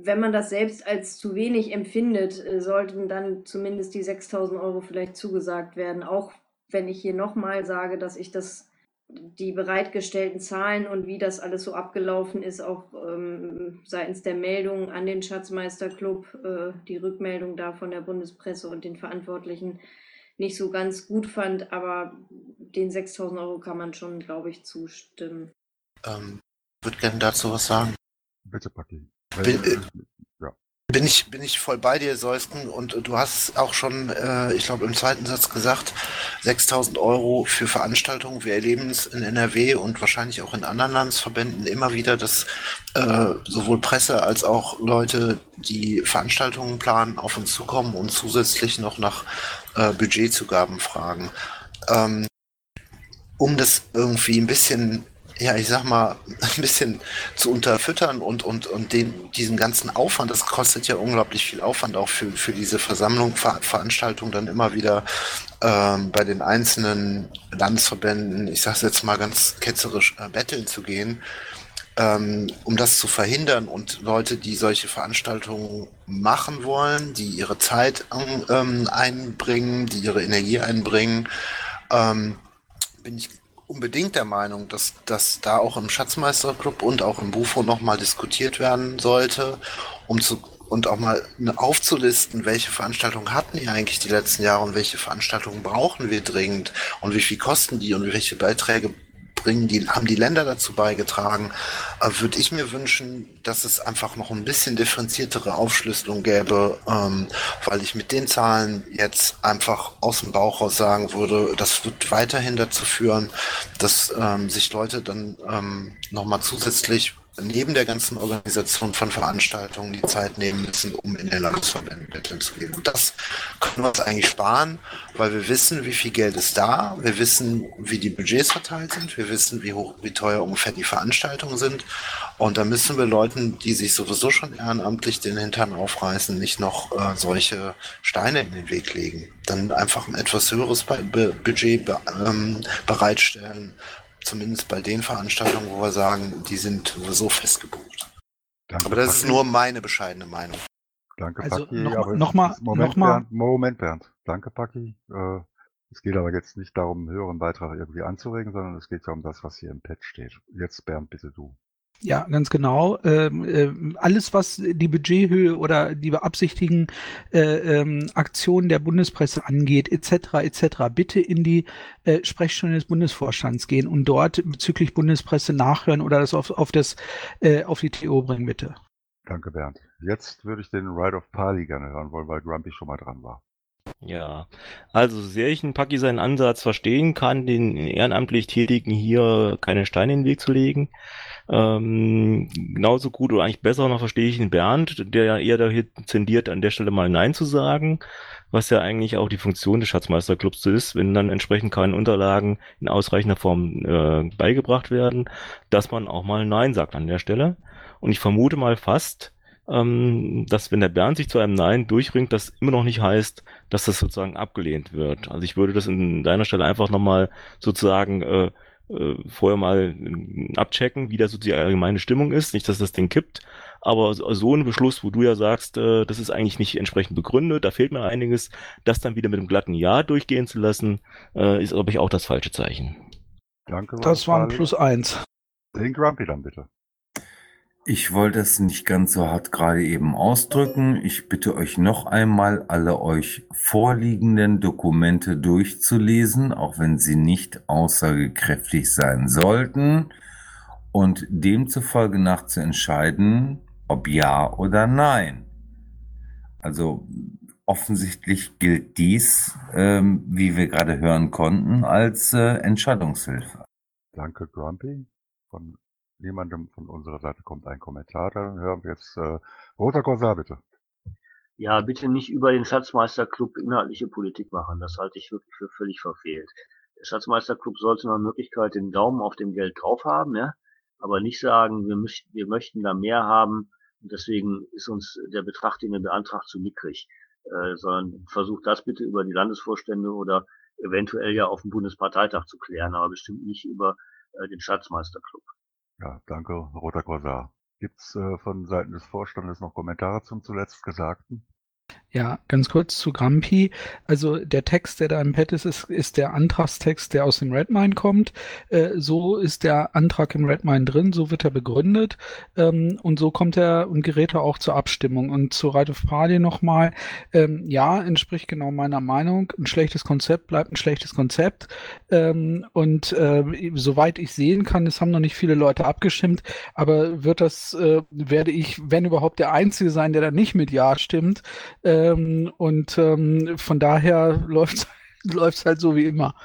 wenn man das selbst als zu wenig empfindet, äh, sollten dann zumindest die 6000 Euro vielleicht zugesagt werden. Auch wenn ich hier nochmal sage, dass ich das, die bereitgestellten Zahlen und wie das alles so abgelaufen ist, auch ähm, seitens der Meldung an den Schatzmeisterclub, äh, die Rückmeldung da von der Bundespresse und den Verantwortlichen nicht so ganz gut fand. Aber den 6000 Euro kann man schon, glaube ich, zustimmen. Ähm, würde gerne dazu was sagen. Bitte, Paki. Bin, äh, ja. bin, ich, bin ich voll bei dir, Seusken. Und du hast auch schon, äh, ich glaube, im zweiten Satz gesagt, 6000 Euro für Veranstaltungen. Wir erleben es in NRW und wahrscheinlich auch in anderen Landesverbänden immer wieder, dass äh, sowohl Presse als auch Leute, die Veranstaltungen planen, auf uns zukommen und zusätzlich noch nach äh, Budgetzugaben fragen. Ähm, um das irgendwie ein bisschen ja, ich sag mal, ein bisschen zu unterfüttern und, und, und den, diesen ganzen Aufwand, das kostet ja unglaublich viel Aufwand auch für, für diese Versammlung, Ver Veranstaltung dann immer wieder ähm, bei den einzelnen Landesverbänden, ich sag's jetzt mal ganz ketzerisch, äh, betteln zu gehen, ähm, um das zu verhindern und Leute, die solche Veranstaltungen machen wollen, die ihre Zeit ähm, einbringen, die ihre Energie einbringen, ähm, bin ich unbedingt der Meinung, dass das da auch im Schatzmeisterclub und auch im Bufo nochmal diskutiert werden sollte, um zu und auch mal aufzulisten, welche Veranstaltungen hatten die eigentlich die letzten Jahre und welche Veranstaltungen brauchen wir dringend und wie viel kosten die und welche Beiträge bringen, die haben die Länder dazu beigetragen, äh, würde ich mir wünschen, dass es einfach noch ein bisschen differenziertere Aufschlüsselung gäbe, ähm, weil ich mit den Zahlen jetzt einfach aus dem Bauch raus sagen würde, das wird weiterhin dazu führen, dass ähm, sich Leute dann ähm, nochmal zusätzlich neben der ganzen Organisation von Veranstaltungen die Zeit nehmen müssen, um in den Landesverbänden zu gehen. Das können wir uns eigentlich sparen, weil wir wissen, wie viel Geld ist da, wir wissen, wie die Budgets verteilt sind, wir wissen, wie hoch, wie teuer ungefähr die Veranstaltungen sind. Und da müssen wir Leuten, die sich sowieso schon ehrenamtlich den Hintern aufreißen, nicht noch äh, solche Steine in den Weg legen. Dann einfach ein etwas höheres Budget be ähm, bereitstellen Zumindest bei den Veranstaltungen, wo wir sagen, die sind so festgebucht. Danke, aber das Paki. ist nur meine bescheidene Meinung. Danke, also Paki. Noch, aber noch mal, Moment, noch mal. Bernd, Moment, Bernd. Danke, Paki. Äh, es geht aber jetzt nicht darum, einen höheren Beitrag irgendwie anzuregen, sondern es geht ja um das, was hier im Pad steht. Jetzt, Bernd, bitte du. Ja, ganz genau. Ähm, äh, alles, was die Budgethöhe oder die beabsichtigen äh, ähm, Aktionen der Bundespresse angeht, etc., etc., bitte in die äh, Sprechstunde des Bundesvorstands gehen und dort bezüglich Bundespresse nachhören oder das auf, auf das äh, auf die TO bringen, bitte. Danke, Bernd. Jetzt würde ich den Ride of Pali gerne hören wollen, weil Grumpy schon mal dran war. Ja, also sehr ich in Paki seinen Ansatz verstehen kann, den ehrenamtlich Tätigen hier keine Steine in den Weg zu legen, ähm, genauso gut oder eigentlich besser noch verstehe ich den Bernd, der ja eher dahin zendiert, an der Stelle mal Nein zu sagen, was ja eigentlich auch die Funktion des Schatzmeisterclubs ist, wenn dann entsprechend keine Unterlagen in ausreichender Form äh, beigebracht werden, dass man auch mal Nein sagt an der Stelle. Und ich vermute mal fast, ähm, dass wenn der Bernd sich zu einem Nein durchringt, das immer noch nicht heißt, dass das sozusagen abgelehnt wird. Also ich würde das in deiner Stelle einfach nochmal sozusagen äh, äh, vorher mal abchecken, wie da so die allgemeine Stimmung ist. Nicht, dass das Ding kippt, aber so ein Beschluss, wo du ja sagst, äh, das ist eigentlich nicht entsprechend begründet, da fehlt mir einiges, das dann wieder mit einem glatten Ja durchgehen zu lassen, äh, ist, glaube ich, auch das falsche Zeichen. Danke. Das war ein Plus eins. Den Grumpy dann bitte. Ich wollte es nicht ganz so hart gerade eben ausdrücken. Ich bitte euch noch einmal, alle euch vorliegenden Dokumente durchzulesen, auch wenn sie nicht aussagekräftig sein sollten, und demzufolge nach zu entscheiden, ob ja oder nein. Also offensichtlich gilt dies, ähm, wie wir gerade hören konnten, als äh, Entscheidungshilfe. Danke, Grumpy. Von niemandem von unserer Seite kommt ein Kommentar. Dann hören wir jetzt äh, Roter Korsar, bitte. Ja, bitte nicht über den Schatzmeisterclub inhaltliche Politik machen. Das halte ich wirklich für völlig verfehlt. Der Schatzmeisterclub sollte nach Möglichkeit den Daumen auf dem Geld drauf haben, ja, aber nicht sagen, wir, möchten, wir möchten da mehr haben und deswegen ist uns der Betrag, den ihr beantragt, zu mickrig. Äh, sondern versucht das bitte über die Landesvorstände oder eventuell ja auf dem Bundesparteitag zu klären, aber bestimmt nicht über äh, den Schatzmeisterclub. Ja, danke, Roter Korsar. Gibt's äh, von Seiten des Vorstandes noch Kommentare zum zuletzt Gesagten? Ja, ganz kurz zu Grampi. Also der Text, der da im Pad ist, ist, ist der Antragstext, der aus dem Redmine kommt. Äh, so ist der Antrag im Redmine drin, so wird er begründet ähm, und so kommt er und gerät er auch zur Abstimmung. Und zu Right of Party nochmal, ähm, ja, entspricht genau meiner Meinung. Ein schlechtes Konzept bleibt ein schlechtes Konzept. Ähm, und äh, soweit ich sehen kann, es haben noch nicht viele Leute abgestimmt, aber wird das, äh, werde ich, wenn überhaupt, der Einzige sein, der da nicht mit Ja stimmt. Ähm, und ähm, von daher läuft es halt so wie immer.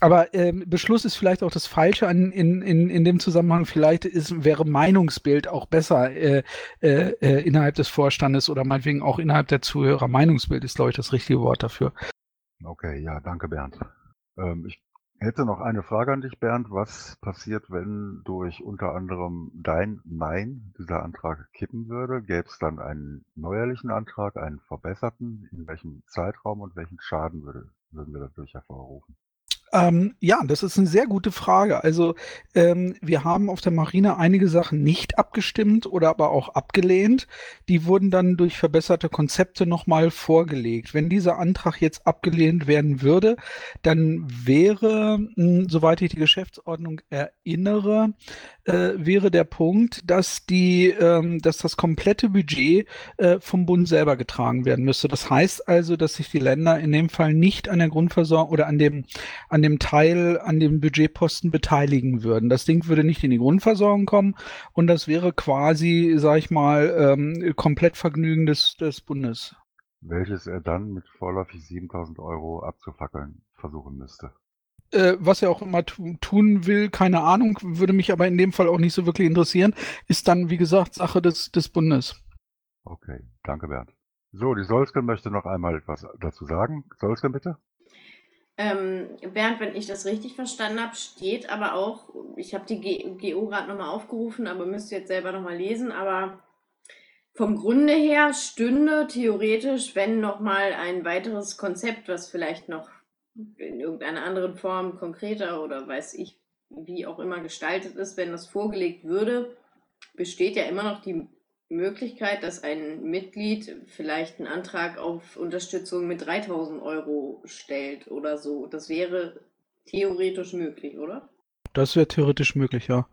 Aber ähm, Beschluss ist vielleicht auch das Falsche an, in, in, in dem Zusammenhang. Vielleicht ist, wäre Meinungsbild auch besser äh, äh, äh, innerhalb des Vorstandes oder meinetwegen auch innerhalb der Zuhörer. Meinungsbild ist, glaube ich, das richtige Wort dafür. Okay, ja, danke Bernd. Ähm, ich hätte noch eine Frage an dich, Bernd. Was passiert, wenn durch unter anderem dein Nein dieser Antrag kippen würde? Gäbe es dann einen neuerlichen Antrag, einen verbesserten? In welchem Zeitraum und welchen Schaden würde, würden wir dadurch hervorrufen? Ähm, ja, das ist eine sehr gute Frage. Also ähm, wir haben auf der Marine einige Sachen nicht abgestimmt oder aber auch abgelehnt. Die wurden dann durch verbesserte Konzepte nochmal vorgelegt. Wenn dieser Antrag jetzt abgelehnt werden würde, dann wäre, mh, hm, soweit ich die Geschäftsordnung erinnere, äh, wäre der Punkt, dass die, ähm, dass das komplette Budget äh, vom Bund selber getragen werden müsste. Das heißt also, dass sich die Länder in dem Fall nicht an der Grundversorgung oder an dem an dem Teil, an dem Budgetposten beteiligen würden. Das Ding würde nicht in die Grundversorgung kommen und das wäre quasi, sag ich mal, ähm, komplett Vergnügen des, des Bundes. Welches er dann mit vorläufig 7000 Euro abzufackeln versuchen müsste. äh, was er auch immer tun will, keine Ahnung, würde mich aber in dem Fall auch nicht so wirklich interessieren, ist dann, wie gesagt, Sache des, des Bundes. Okay, danke Bernd. So, die Solsken möchte noch einmal etwas dazu sagen. Solsken, bitte. Ähm, Bernd, wenn ich das richtig verstanden habe, steht aber auch, ich habe die GO gerade nochmal aufgerufen, aber müsst ihr jetzt selber nochmal lesen, aber vom Grunde her stünde theoretisch, wenn nochmal ein weiteres Konzept, was vielleicht noch in irgendeiner anderen Form konkreter oder weiß ich, wie auch immer gestaltet ist, wenn das vorgelegt würde, besteht ja immer noch die Möglichkeit, dass ein Mitglied vielleicht einen Antrag auf Unterstützung mit 3000 Euro stellt oder so. Das wäre theoretisch möglich, oder? Das wäre theoretisch möglich, ja.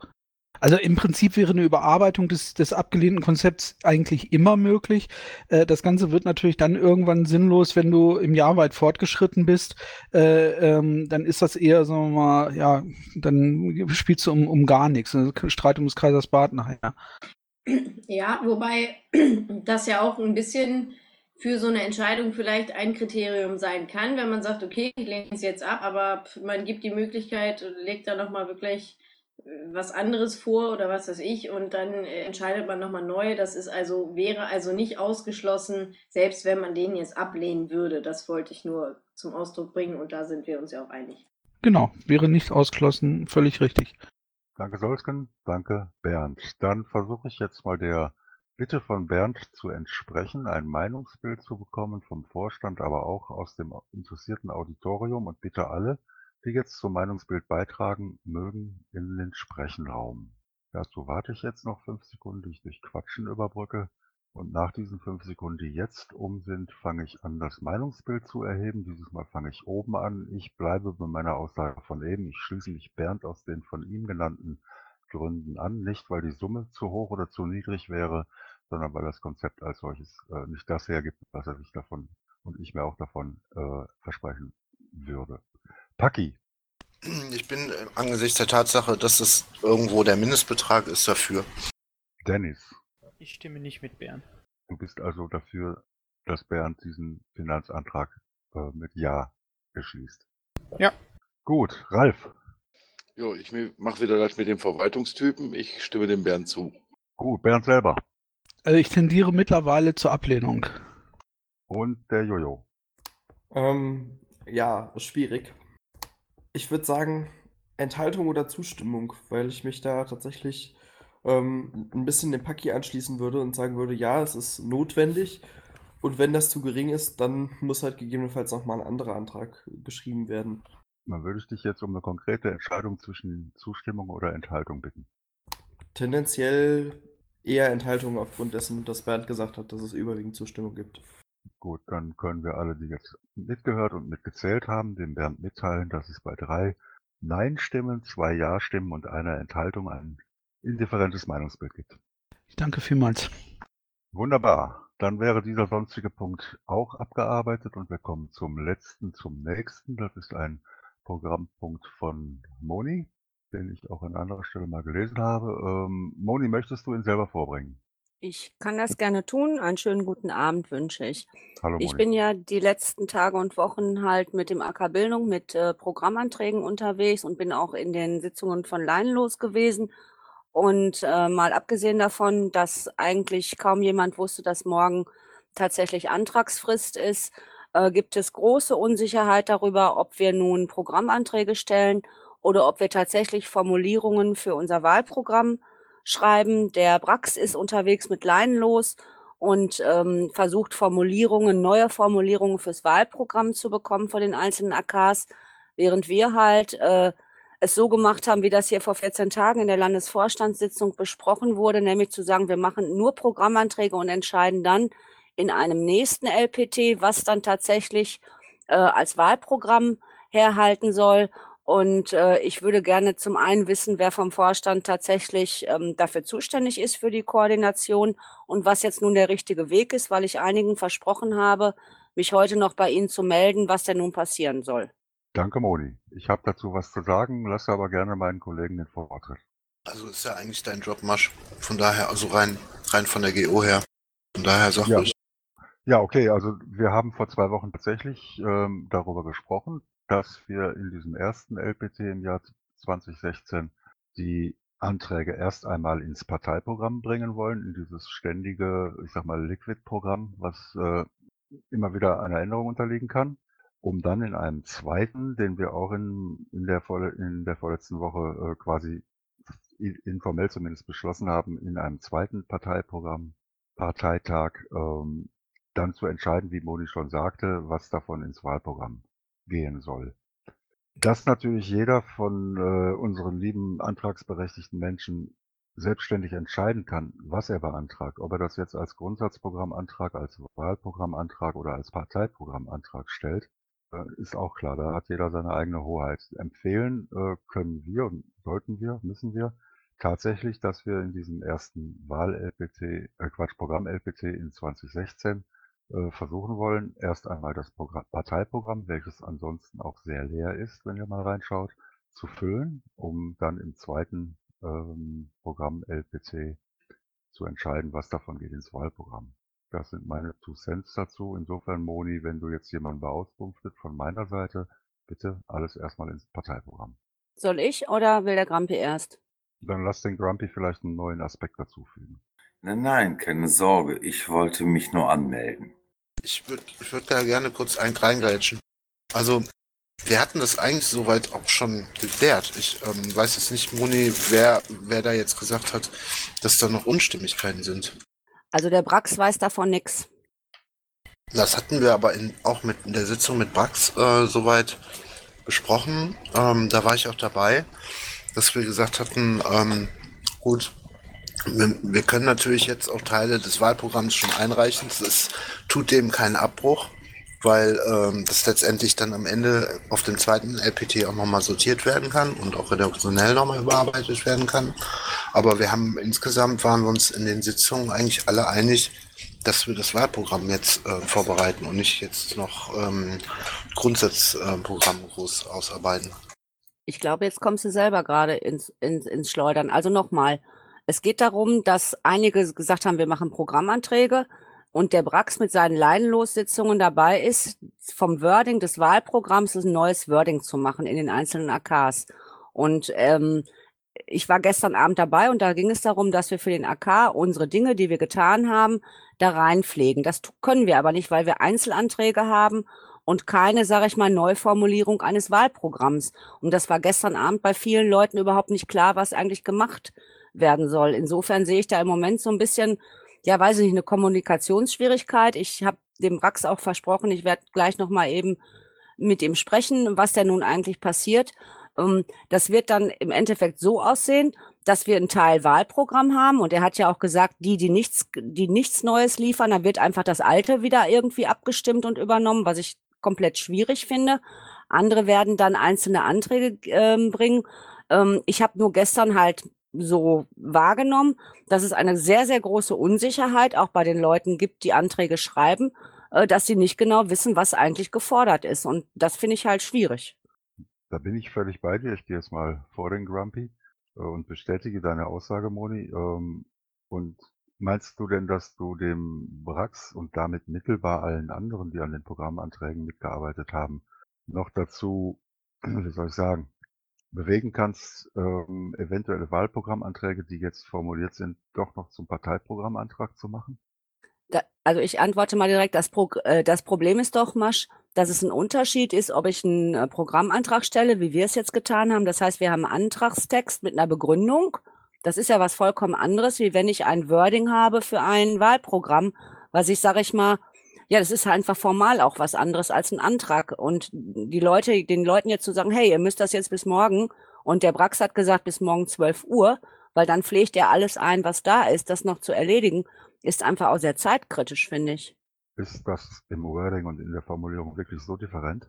Also im Prinzip wäre eine Überarbeitung des, des abgelehnten Konzepts eigentlich immer möglich. Äh, das Ganze wird natürlich dann irgendwann sinnlos, wenn du im Jahr weit fortgeschritten bist. Äh, ähm, dann ist das eher, sagen wir mal, ja, dann spielst du um, um gar nichts. Also Streit um des Kaisers Bart nachher. Ja, wobei das ja auch ein bisschen für so eine Entscheidung vielleicht ein Kriterium sein kann, wenn man sagt, okay, ich lehne es jetzt ab, aber man gibt die Möglichkeit, legt da nochmal wirklich äh, was anderes vor oder was weiß ich und dann äh, entscheidet man nochmal neu. Das ist also, wäre also nicht ausgeschlossen, selbst wenn man den jetzt ablehnen würde. Das wollte ich nur zum Ausdruck bringen und da sind wir uns ja auch einig. Genau, wäre nicht ausgeschlossen, völlig richtig. Danke, Solsken. Danke, Bernd. Dann versuche ich jetzt mal der Bitte von Bernd zu entsprechen, ein Meinungsbild zu bekommen vom Vorstand, aber auch aus dem interessierten Auditorium und bitte alle, die jetzt zum Meinungsbild beitragen mögen, in den Sprechenraum. Dazu warte ich jetzt noch fünf Sekunden, die ich durch Quatschen überbrücke. Und nach diesen fünf Sekunden, die jetzt um sind, fange ich an, das Meinungsbild zu erheben. Dieses Mal fange ich oben an. Ich bleibe bei meiner Aussage von eben. Ich schließe mich Bernd aus den von ihm genannten Gründen an. Nicht, weil die Summe zu hoch oder zu niedrig wäre, sondern weil das Konzept als solches äh, nicht das hergibt, was er sich davon und ich mir auch davon äh, versprechen würde. Paki. Ich bin äh, angesichts der Tatsache, dass es irgendwo der Mindestbetrag ist, dafür. Dennis. Ich stimme nicht mit Bernd. Du bist also dafür, dass Bernd diesen Finanzantrag äh, mit Ja beschließt. Ja. Gut, Ralf. Jo, ich mache wieder das mit dem Verwaltungstypen. Ich stimme dem Bernd zu. Gut, Bernd selber. Also ich tendiere mittlerweile zur Ablehnung. Und der Jojo. Ähm, ja, schwierig. Ich würde sagen, Enthaltung oder Zustimmung, weil ich mich da tatsächlich ähm, ein bisschen dem Paki anschließen würde und sagen würde, ja, es ist notwendig. Und wenn das zu gering ist, dann muss halt gegebenenfalls nochmal ein anderer Antrag geschrieben werden. Dann würde ich dich jetzt um eine konkrete Entscheidung zwischen Zustimmung oder Enthaltung bitten. Tendenziell eher Enthaltung aufgrund dessen, dass Bernd gesagt hat, dass es überwiegend Zustimmung gibt. Gut, dann können wir alle, die jetzt mitgehört und mitgezählt haben, dem Bernd mitteilen, dass es bei drei Nein-Stimmen, zwei Ja-Stimmen und einer Enthaltung ein indifferentes Meinungsbild gibt. Ich danke vielmals. Wunderbar. Dann wäre dieser sonstige Punkt auch abgearbeitet und wir kommen zum letzten, zum nächsten. Das ist ein Programmpunkt von Moni, den ich auch an anderer Stelle mal gelesen habe. Ähm, Moni, möchtest du ihn selber vorbringen? Ich kann das gerne tun. Einen schönen guten Abend wünsche ich. Hallo Ich Moni. bin ja die letzten Tage und Wochen halt mit dem AK Bildung, mit äh, Programmanträgen unterwegs und bin auch in den Sitzungen von Leinlos gewesen. Und äh, mal abgesehen davon, dass eigentlich kaum jemand wusste, dass morgen tatsächlich Antragsfrist ist, äh, gibt es große Unsicherheit darüber, ob wir nun Programmanträge stellen oder ob wir tatsächlich Formulierungen für unser Wahlprogramm schreiben. Der Brax ist unterwegs mit Leinenlos und ähm, versucht Formulierungen, neue Formulierungen fürs Wahlprogramm zu bekommen von den einzelnen AKs, während wir halt äh, es so gemacht haben, wie das hier vor 14 Tagen in der Landesvorstandssitzung besprochen wurde, nämlich zu sagen, wir machen nur Programmanträge und entscheiden dann in einem nächsten LPT, was dann tatsächlich äh, als Wahlprogramm herhalten soll. Und äh, ich würde gerne zum einen wissen, wer vom Vorstand tatsächlich ähm, dafür zuständig ist für die Koordination und was jetzt nun der richtige Weg ist, weil ich einigen versprochen habe, mich heute noch bei Ihnen zu melden, was denn nun passieren soll. Danke, Moni. Ich habe dazu was zu sagen, lasse aber gerne meinen Kollegen den Vortritt. Also ist ja eigentlich dein Job, Masch. Von daher, also rein, rein von der GO her. Von daher sag Ja. ruhig. Ja, okay, also wir haben vor zwei Wochen tatsächlich ähm, darüber gesprochen, dass wir in diesem ersten LPT im Jahr 2016 die Anträge erst einmal ins Parteiprogramm bringen wollen, in dieses ständige, ich sag mal, Liquid-Programm, was äh, immer wieder einer Änderung unterliegen kann, um dann in einem zweiten, den wir auch in, in, der, in der vorletzten Woche äh, quasi informell zumindest beschlossen haben, in einem zweiten Parteiprogramm, Parteitag, ähm, dann zu entscheiden, wie Moni schon sagte, was davon ins Wahlprogramm gehen soll. Dass natürlich jeder von äh, unseren lieben antragsberechtigten Menschen selbstständig entscheiden kann, was er beantragt, ob er das jetzt als Grundsatzprogrammantrag, als Wahlprogrammantrag oder als Parteiprogrammantrag stellt, äh, ist auch klar. Da hat jeder seine eigene Hoheit. Empfehlen äh, können wir und sollten wir, müssen wir tatsächlich, dass wir in diesem ersten Wahl-LPC, äh, Quatsch, Programm-LPC in 2016 äh, versuchen wollen, erst einmal das Programm, Parteiprogramm, welches ansonsten auch sehr leer ist, wenn ihr mal reinschaut, zu füllen, um dann im zweiten ähm, Programm LPC zu entscheiden, was davon geht ins Wahlprogramm. Das sind meine Two Cents dazu. Insofern, Moni, wenn du jetzt jemanden beauskunftet von meiner Seite, bitte alles erstmal ins Parteiprogramm. Soll ich oder will der Grampi erst? Dann lass den Grumpy vielleicht einen neuen Aspekt dazufügen. Nein, nein, keine Sorge. Ich wollte mich nur anmelden. Ich würde ich würd da gerne kurz einen reingrätschen. Also, wir hatten das eigentlich soweit auch schon geklärt. Ich ähm, weiß jetzt nicht, Moni, wer, wer da jetzt gesagt hat, dass da noch Unstimmigkeiten sind. Also der Brax weiß davon nichts. Das hatten wir aber in, auch mit in der Sitzung mit Brax äh, soweit besprochen. Ähm, da war ich auch dabei, dass wir gesagt hatten, ähm, gut, wir, wir, können natürlich jetzt auch Teile des Wahlprogramms schon einreichen. Das tut dem keinen Abbruch, weil ähm, das letztendlich dann am Ende auf dem zweiten LPT auch nochmal sortiert werden kann und auch redaktionell nochmal überarbeitet werden kann. Aber wir haben insgesamt waren wir uns in den Sitzungen eigentlich alle einig, dass wir das Wahlprogramm jetzt äh, vorbereiten und nicht jetzt noch ähm, Grundsatzprogramm äh, groß ausarbeiten. Ich glaube, jetzt kommst du selber gerade ins, ins, ins Schleudern. Also nochmal, es geht darum, dass einige gesagt haben, wir machen Programmanträge und der Brax mit seinen Leinenlossitzungen dabei ist, vom Wording des Wahlprogramms ein neues Wording zu machen in den einzelnen AKs. Und ähm, ich war gestern Abend dabei und da ging es darum, dass wir für den AK unsere Dinge, die wir getan haben, da reinpflegen. Das können wir aber nicht, weil wir Einzelanträge haben und keine, sage ich mal, Neuformulierung eines Wahlprogramms. Und das war gestern Abend bei vielen Leuten überhaupt nicht klar, was eigentlich gemacht werden soll. Insofern sehe ich da im Moment so ein bisschen, ja, weiß ich nicht, eine Kommunikationsschwierigkeit. Ich habe dem Rax auch versprochen, ich werde gleich noch mal eben mit ihm sprechen, was denn nun eigentlich passiert. Ähm, das wird dann im Endeffekt so aussehen, dass wir einen Teil Wahlprogramm haben und er hat ja auch gesagt, die, die nichts, die nichts Neues liefern, dann wird einfach das Alte wieder irgendwie abgestimmt und übernommen, was ich komplett schwierig finde. Andere werden dann einzelne Anträge ähm, bringen. Ähm, ich habe nur gestern halt so wahrgenommen, dass es eine sehr, sehr große Unsicherheit auch bei den Leuten gibt, die Anträge schreiben, äh, dass sie nicht genau wissen, was eigentlich gefordert ist. Und das finde ich halt schwierig. Da bin ich völlig bei dir. Ich gehe jetzt mal vor den Grumpy äh, und bestätige deine Aussage, Moni. Ähm, und meinst du denn, dass du dem Brax und damit mittelbar allen anderen, die an den Programmanträgen mitgearbeitet haben, noch dazu, wie soll ich sagen, bewegen kannst, ähm, eventuelle Wahlprogrammanträge, die jetzt formuliert sind, doch noch zum Parteiprogrammantrag zu machen? Da, also ich antworte mal direkt, das, Pro, äh, das Problem ist doch, Masch, dass es ein Unterschied ist, ob ich einen äh, Programmantrag stelle, wie wir es jetzt getan haben. Das heißt, wir haben einen Antragstext mit einer Begründung. Das ist ja was vollkommen anderes, wie wenn ich ein Wording habe für ein Wahlprogramm, was ich, sage ich mal, ja, das ist einfach formal auch was anderes als ein Antrag. Und die Leute, den Leuten jetzt zu sagen, hey, ihr müsst das jetzt bis morgen und der Brax hat gesagt bis morgen 12 Uhr, weil dann pflegt er alles ein, was da ist, das noch zu erledigen, ist einfach auch sehr zeitkritisch, finde ich. Ist das im Wording und in der Formulierung wirklich so different?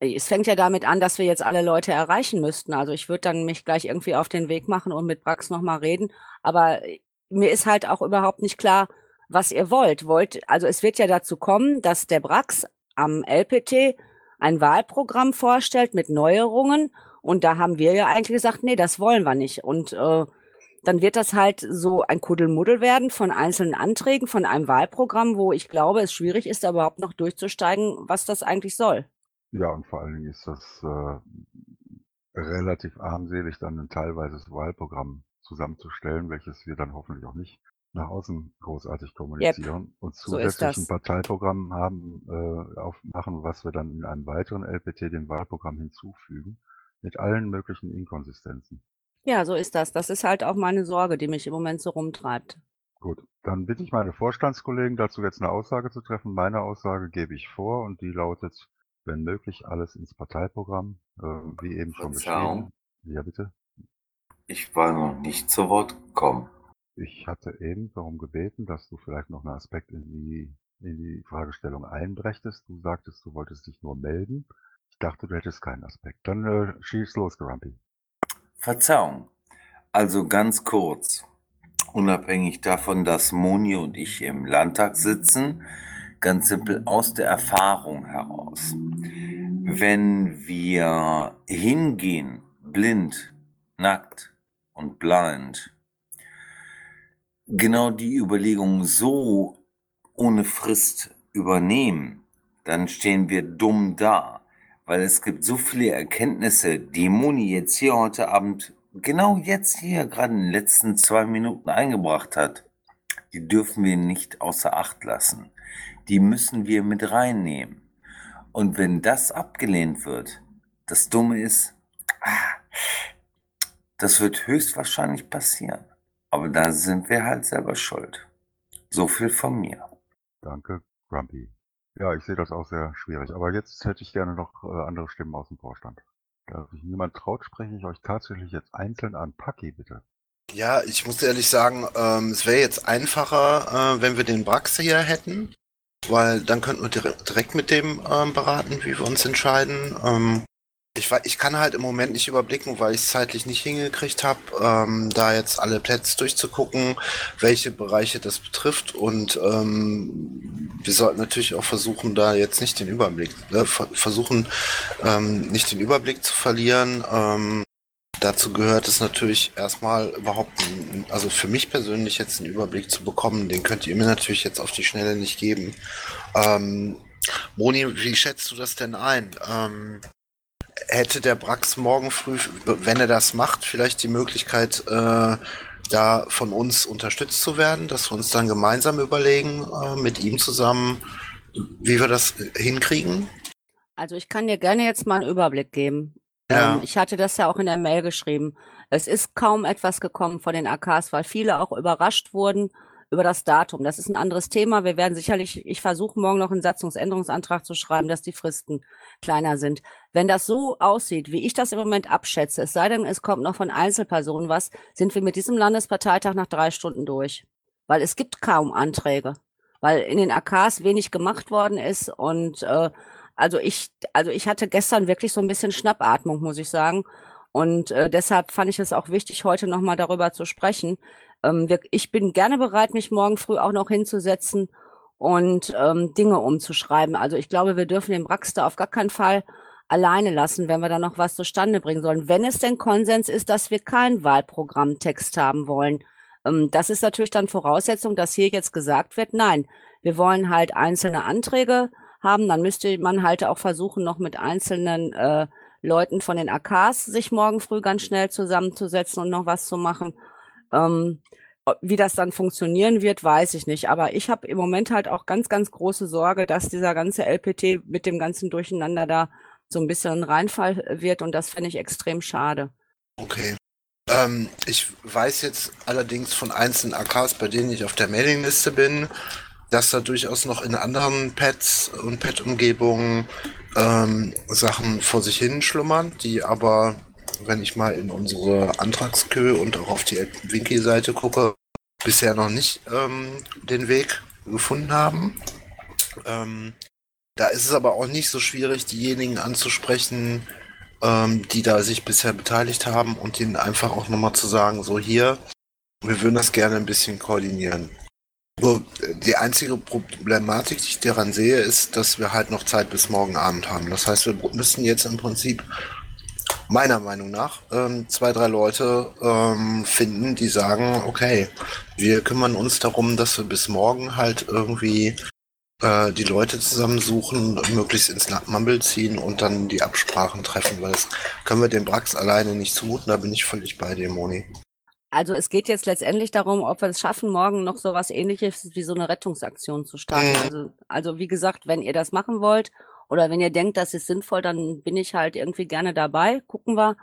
Es fängt ja damit an, dass wir jetzt alle Leute erreichen müssten. Also ich würde dann mich gleich irgendwie auf den Weg machen und mit Brax nochmal reden. Aber mir ist halt auch überhaupt nicht klar, was ihr wollt. Wollt, also es wird ja dazu kommen, dass der Brax am LPT ein Wahlprogramm vorstellt mit Neuerungen. Und da haben wir ja eigentlich gesagt, nee, das wollen wir nicht. Und äh, dann wird das halt so ein Kuddelmuddel werden von einzelnen Anträgen, von einem Wahlprogramm, wo ich glaube, es schwierig ist, da überhaupt noch durchzusteigen, was das eigentlich soll. Ja, und vor allen Dingen ist das äh, relativ armselig, dann ein teilweises Wahlprogramm zusammenzustellen, welches wir dann hoffentlich auch nicht nach außen großartig kommunizieren und so ist zusätzlich ein das. Parteiprogramm haben, äh, aufmachen, was wir dann in einem weiteren LPT dem Wahlprogramm hinzufügen, mit allen möglichen Inkonsistenzen. Ja, so ist das. Das ist halt auch meine Sorge, die mich im Moment so rumtreibt. Gut, dann bitte ich meine Vorstandskollegen dazu jetzt eine Aussage zu treffen. Meine Aussage gebe ich vor und die lautet, wenn möglich, alles ins Parteiprogramm, äh, wie eben schon Verzeihung. beschrieben. Ja, bitte. Ich war noch nicht zu Wort gekommen. Ich hatte eben darum gebeten, dass du vielleicht noch einen Aspekt in die, in die Fragestellung einbrächtest. Du sagtest, du wolltest dich nur melden. Ich dachte, du hättest keinen Aspekt. Dann äh, schieß los, Grumpy. Verzeihung. Also ganz kurz. Unabhängig davon, dass Moni und ich im Landtag sitzen, ganz simpel aus der Erfahrung heraus. Wenn wir hingehen, blind, nackt und blind, genau die Überlegung so ohne Frist übernehmen, dann stehen wir dumm da, weil es gibt so viele Erkenntnisse, die Moni jetzt hier heute Abend, genau jetzt hier, gerade in den letzten zwei Minuten eingebracht hat. Die dürfen wir nicht außer Acht lassen. Die müssen wir mit reinnehmen. Und wenn das abgelehnt wird, das Dumme ist, ah, das wird höchstwahrscheinlich passieren. Aber da sind wir halt selber schuld. So viel von mir. Danke, Grumpy. Ja, ich sehe das auch sehr schwierig. Aber jetzt hätte ich gerne noch äh, andere Stimmen aus dem Vorstand. Da sich niemand traut, spreche ich euch tatsächlich jetzt einzeln an. Paki, bitte. Ja, ich muss ehrlich sagen, ähm, es wäre jetzt einfacher, äh, wenn wir den Brax hier hätten, weil dann könnten wir direkt, direkt mit dem ähm, beraten, wie wir uns entscheiden. Ähm, ich, ich kann halt im Moment nicht überblicken, weil ich es zeitlich nicht hingekriegt habe, ähm, da jetzt alle Plätze durchzugucken, welche Bereiche das betrifft. Und ähm, wir sollten natürlich auch versuchen, da jetzt nicht den Überblick, ver versuchen, ähm, nicht den Überblick zu verlieren. Ähm, Dazu gehört es natürlich erstmal überhaupt, also für mich persönlich jetzt einen Überblick zu bekommen. Den könnt ihr mir natürlich jetzt auf die Schnelle nicht geben. Ähm, Moni, wie schätzt du das denn ein? Ähm, hätte der Brax morgen früh, wenn er das macht, vielleicht die Möglichkeit, äh, da von uns unterstützt zu werden, dass wir uns dann gemeinsam überlegen, äh, mit ihm zusammen, wie wir das hinkriegen? Also ich kann dir gerne jetzt mal einen Überblick geben. Ja. Ähm, ich hatte das ja auch in der Mail geschrieben. Es ist kaum etwas gekommen von den AKs, weil viele auch überrascht wurden über das Datum. Das ist ein anderes Thema. Wir werden sicherlich, ich versuche morgen noch einen Satzungsänderungsantrag zu schreiben, dass die Fristen kleiner sind. Wenn das so aussieht, wie ich das im Moment abschätze, es sei denn, es kommt noch von Einzelpersonen was, sind wir mit diesem Landesparteitag nach drei Stunden durch. Weil es gibt kaum Anträge. Weil in den AKs wenig gemacht worden ist und äh, also ich, also ich hatte gestern wirklich so ein bisschen Schnappatmung, muss ich sagen. Und äh, deshalb fand ich es auch wichtig, heute nochmal darüber zu sprechen. Ähm, wir, ich bin gerne bereit, mich morgen früh auch noch hinzusetzen und ähm, Dinge umzuschreiben. Also ich glaube, wir dürfen den Braxter auf gar keinen Fall alleine lassen, wenn wir da noch was zustande bringen sollen. Wenn es denn Konsens ist, dass wir keinen Wahlprogrammtext haben wollen. Ähm, das ist natürlich dann Voraussetzung, dass hier jetzt gesagt wird, nein, wir wollen halt einzelne Anträge haben, dann müsste man halt auch versuchen, noch mit einzelnen äh, Leuten von den AKs sich morgen früh ganz schnell zusammenzusetzen und noch was zu machen. Ähm, wie das dann funktionieren wird, weiß ich nicht. Aber ich habe im Moment halt auch ganz, ganz große Sorge, dass dieser ganze LPT mit dem ganzen Durcheinander da so ein bisschen ein Reinfall wird und das fände ich extrem schade. Okay. Ähm, ich weiß jetzt allerdings von einzelnen AKs, bei denen ich auf der Mailingliste bin, dass da durchaus noch in anderen Pads und Pad-Umgebungen ähm, Sachen vor sich hin schlummern, die aber, wenn ich mal in unsere Antragskö und auch auf die Wiki-Seite gucke, bisher noch nicht ähm, den Weg gefunden haben. Ähm, da ist es aber auch nicht so schwierig, diejenigen anzusprechen, ähm, die da sich bisher beteiligt haben und ihnen einfach auch nochmal zu sagen, so hier, wir würden das gerne ein bisschen koordinieren. Nur die einzige Problematik, die ich daran sehe, ist, dass wir halt noch Zeit bis morgen Abend haben. Das heißt, wir müssen jetzt im Prinzip meiner Meinung nach ähm, zwei, drei Leute ähm, finden, die sagen, okay, wir kümmern uns darum, dass wir bis morgen halt irgendwie äh, die Leute zusammensuchen, möglichst ins Mumble ziehen und dann die Absprachen treffen, weil das können wir dem Brax alleine nicht zumuten, da bin ich völlig bei dir, Moni. Also es geht jetzt letztendlich darum, ob wir es schaffen, morgen noch so was ähnliches wie so eine Rettungsaktion zu starten. Mhm. Also, also wie gesagt, wenn ihr das machen wollt oder wenn ihr denkt, das ist sinnvoll, dann bin ich halt irgendwie gerne dabei. Gucken wir.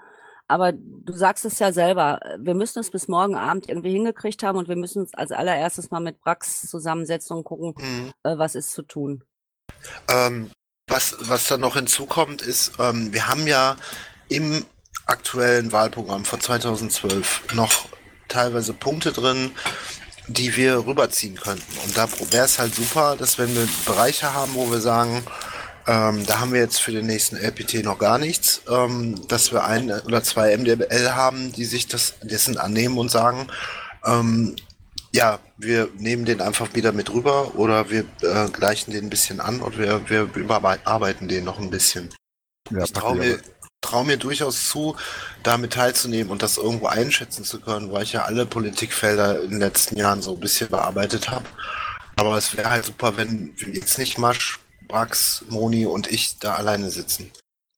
Aber du sagst es ja selber, wir müssen es bis morgen Abend irgendwie hingekriegt haben und wir müssen uns als allererstes mal mit Brax zusammensetzen und gucken, Mhm. äh, was ist zu tun. Ähm, was, was dann noch hinzukommt, ist, ähm, wir haben ja im aktuellen Wahlprogramm von 2012 noch teilweise Punkte drin, die wir rüberziehen könnten. Und da wäre es halt super, dass wenn wir Bereiche haben, wo wir sagen, ähm, da haben wir jetzt für den nächsten LPT noch gar nichts, ähm, dass wir ein oder zwei MDL haben, die sich das dessen annehmen und sagen, ähm, ja, wir nehmen den einfach wieder mit rüber oder wir äh, gleichen den ein bisschen an und wir, wir überarbeiten den noch ein bisschen. Ja, ich traue mir, trau mir durchaus zu, damit teilzunehmen und das irgendwo einschätzen zu können, weil ich ja alle Politikfelder in den letzten Jahren so ein bisschen bearbeitet habe. Aber es wäre halt super, wenn wir jetzt nicht Masch, Brax, Moni und ich da alleine sitzen.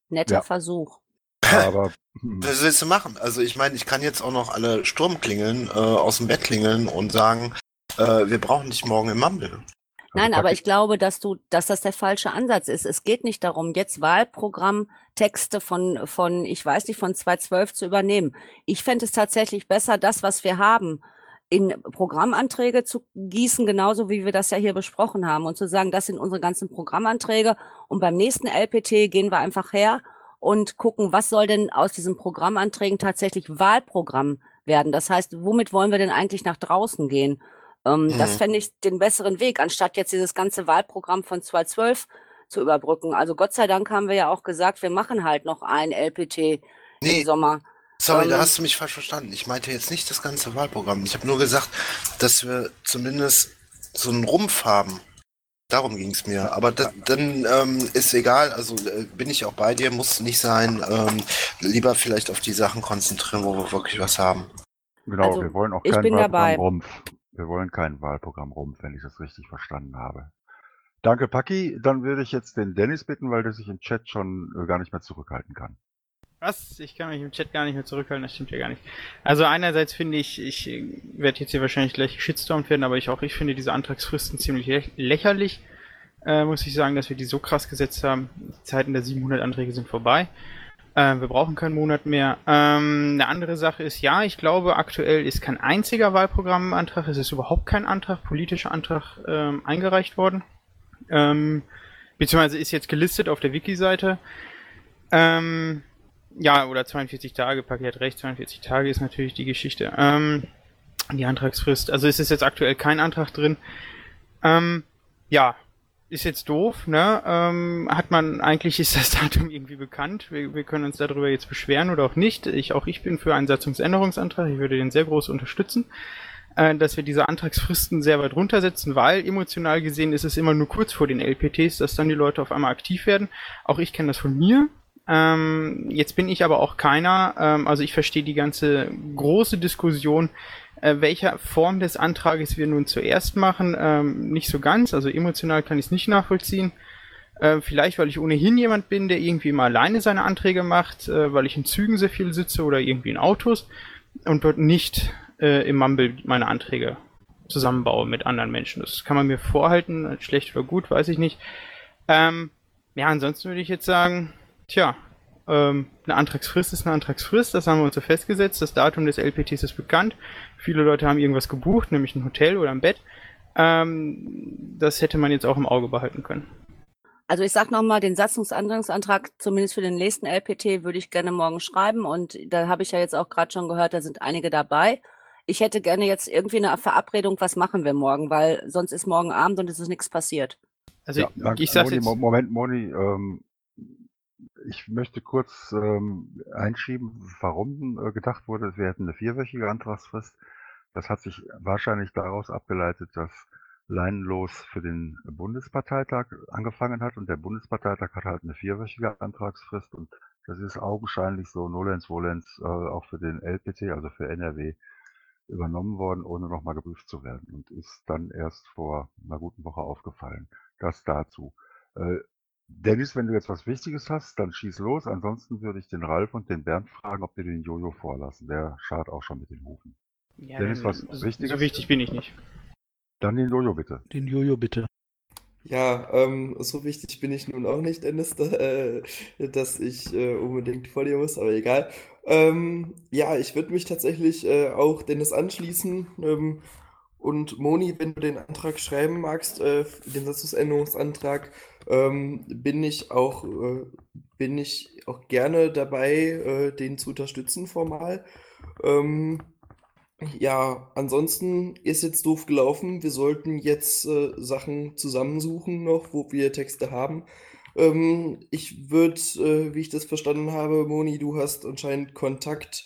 Netter Ja. Versuch. Aber Was willst du machen? Also ich meine, ich kann jetzt auch noch alle Sturmklingeln äh, aus dem Bett klingeln und sagen, äh, wir brauchen dich morgen im Mumble. Nein, Also aber Paki- ich glaube, dass du, dass das der falsche Ansatz ist. Es geht nicht darum, jetzt Wahlprogrammtexte von, von, ich weiß nicht, von 2012 zu übernehmen. Ich fände es tatsächlich besser, das, was wir haben, in Programmanträge zu gießen, genauso wie wir das ja hier besprochen haben und zu sagen, das sind unsere ganzen Programmanträge und beim nächsten LPT gehen wir einfach her und gucken, was soll denn aus diesen Programmanträgen tatsächlich Wahlprogramm werden. Das heißt, womit wollen wir denn eigentlich nach draußen gehen? Ähm, Das Mhm. fände ich den besseren Weg, anstatt jetzt dieses ganze Wahlprogramm von 2012 zu überbrücken. Also Gott sei Dank haben wir ja auch gesagt, wir machen halt noch ein LPT Nee, im Sommer. Sorry, da hast du mich falsch verstanden. Ich meinte jetzt nicht das ganze Wahlprogramm. Ich habe nur gesagt, dass wir zumindest so einen Rumpf haben. Darum ging es mir. Aber da, dann ähm, ist egal, also äh, bin ich auch bei dir, muss nicht sein. Ähm, lieber vielleicht auf die Sachen konzentrieren, wo wir wirklich was haben. Genau, Also, wir wollen auch kein bin dabei. Wahlprogramm Rumpf. Wir wollen kein Wahlprogramm Rumpf, wenn ich das richtig verstanden habe. Danke, Paki. Dann würde ich jetzt den Dennis bitten, weil der sich im Chat schon äh, gar nicht mehr zurückhalten kann. Was? Ich kann mich im Chat gar nicht mehr zurückhalten, das stimmt ja gar nicht. Also einerseits finde ich, ich werde jetzt hier wahrscheinlich gleich geschitztormt werden, aber ich auch ich finde diese Antragsfristen ziemlich lä- lächerlich. Äh, muss ich sagen, dass wir die so krass gesetzt haben. Die Zeiten der 700 Anträge sind vorbei. Äh, wir brauchen keinen Monat mehr. Ähm, eine andere Sache ist, ja, ich glaube, aktuell ist kein einziger Wahlprogrammantrag, es ist überhaupt kein Antrag, politischer Antrag ähm, eingereicht worden. Ähm, beziehungsweise ist jetzt gelistet auf der Wiki-Seite. Ähm, ja, oder 42 Tage, Paki hat recht, 42 Tage ist natürlich die Geschichte. Ähm, die Antragsfrist. Also ist es jetzt aktuell kein Antrag drin. Ähm, ja, ist jetzt doof, ne? Ähm, hat man, eigentlich ist das Datum irgendwie bekannt. Wir, wir können uns darüber jetzt beschweren oder auch nicht. Ich, auch ich bin für einen Satzungsänderungsantrag. Ich würde den sehr groß unterstützen, äh, dass wir diese Antragsfristen sehr weit runtersetzen, weil emotional gesehen ist es immer nur kurz vor den LPTs, dass dann die Leute auf einmal aktiv werden. Auch ich kenne das von mir. Ähm, jetzt bin ich aber auch keiner, ähm, also ich verstehe die ganze große Diskussion, äh, welcher Form des Antrages wir nun zuerst machen, ähm, nicht so ganz, also emotional kann ich es nicht nachvollziehen. Äh, vielleicht, weil ich ohnehin jemand bin, der irgendwie mal alleine seine Anträge macht, äh, weil ich in Zügen sehr viel sitze oder irgendwie in Autos und dort nicht äh, im Mumble meine Anträge zusammenbaue mit anderen Menschen. Das kann man mir vorhalten, schlecht oder gut, weiß ich nicht. Ähm, ja, ansonsten würde ich jetzt sagen, tja, ähm, eine Antragsfrist ist eine Antragsfrist, das haben wir uns so festgesetzt. Das Datum des LPTs ist bekannt. Viele Leute haben irgendwas gebucht, nämlich ein Hotel oder ein Bett. Ähm, das hätte man jetzt auch im Auge behalten können. Also ich sag nochmal, den Satzungsänderungsantrag zumindest für den nächsten LPT würde ich gerne morgen schreiben und da habe ich ja jetzt auch gerade schon gehört, da sind einige dabei. Ich hätte gerne jetzt irgendwie eine Verabredung, was machen wir morgen, weil sonst ist morgen Abend und es ist nichts passiert. Also Ja, ich sag's Moni, jetzt, Mo- Moment, Moni, ähm, ich möchte kurz ähm, einschieben, warum äh, gedacht wurde, wir hätten eine vierwöchige Antragsfrist. Das hat sich wahrscheinlich daraus abgeleitet, dass Leinenlos für den Bundesparteitag angefangen hat und der Bundesparteitag hat halt eine vierwöchige Antragsfrist und das ist augenscheinlich so Nolens Volens äh, auch für den LPT, also für NRW übernommen worden, ohne nochmal geprüft zu werden und ist dann erst vor einer guten Woche aufgefallen. Das dazu. Äh, Dennis, wenn du jetzt was Wichtiges hast, dann schieß los. Ansonsten würde ich den Ralf und den Bernd fragen, ob die den Jojo vorlassen. Der schart auch schon mit den Hufen. Ja, Dennis, was so- Wichtiges? so wichtig bin ich nicht. Dann den Jojo bitte. Den Jojo bitte. Ja, ähm, so wichtig bin ich nun auch nicht, Dennis, da, äh, dass ich äh, unbedingt vor dir muss, aber egal. Ähm, ja, ich würde mich tatsächlich äh, auch Dennis anschließen. Ähm, und Moni, wenn du den Antrag schreiben magst, äh, den Satzungsänderungsantrag, ähm, bin ich auch, äh, bin ich auch gerne dabei, äh, den zu unterstützen formal. Ähm, ja, ansonsten ist jetzt doof gelaufen. Wir sollten jetzt äh, Sachen zusammensuchen noch, wo wir Texte haben. Ähm, ich würde, äh, wie ich das verstanden habe, Moni, du hast anscheinend Kontakt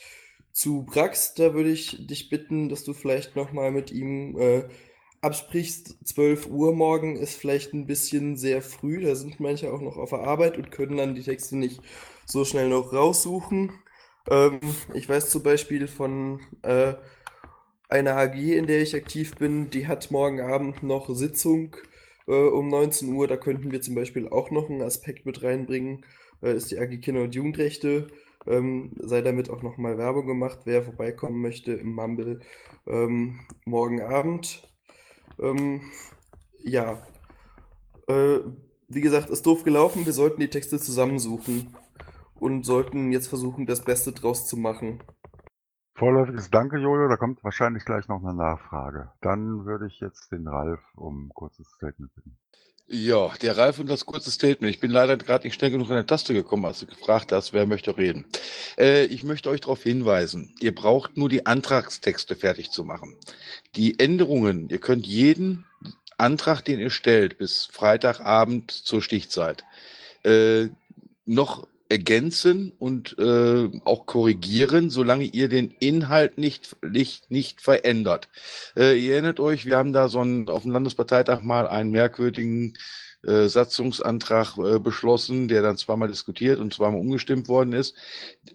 zu Brax. Da würde ich dich bitten, dass du vielleicht nochmal mit ihm äh, absprichst. 12 Uhr morgen ist vielleicht ein bisschen sehr früh. Da sind manche auch noch auf der Arbeit und können dann die Texte nicht so schnell noch raussuchen. Ähm, ich weiß zum Beispiel von äh, einer AG, in der ich aktiv bin, die hat morgen Abend noch Sitzung äh, um 19 Uhr. Da könnten wir zum Beispiel auch noch einen Aspekt mit reinbringen. Äh, ist die AG Kinder- und Jugendrechte. Ähm, sei damit auch nochmal Werbung gemacht, wer vorbeikommen möchte im Mumble ähm, morgen Abend. Ähm, ja, äh, wie gesagt, ist doof gelaufen. Wir sollten die Texte zusammensuchen und sollten jetzt versuchen, das Beste draus zu machen. Vorläufiges Danke, Jojo. Da kommt wahrscheinlich gleich noch eine Nachfrage. Dann würde ich jetzt den Ralf um ein kurzes Statement bitten. Ja, der Ralf und das kurze Statement. Ich bin leider gerade nicht schnell genug an der Taste gekommen, als du gefragt hast, wer möchte reden. Äh, ich möchte euch darauf hinweisen, ihr braucht nur die Antragstexte fertig zu machen. Die Änderungen, ihr könnt jeden Antrag, den ihr stellt, bis Freitagabend zur Stichzeit, äh, noch ergänzen und äh, auch korrigieren, solange ihr den Inhalt nicht, nicht, nicht verändert. Äh, ihr erinnert euch, wir haben da so einen, auf dem Landesparteitag mal einen merkwürdigen äh, Satzungsantrag äh, beschlossen, der dann zweimal diskutiert und zweimal umgestimmt worden ist.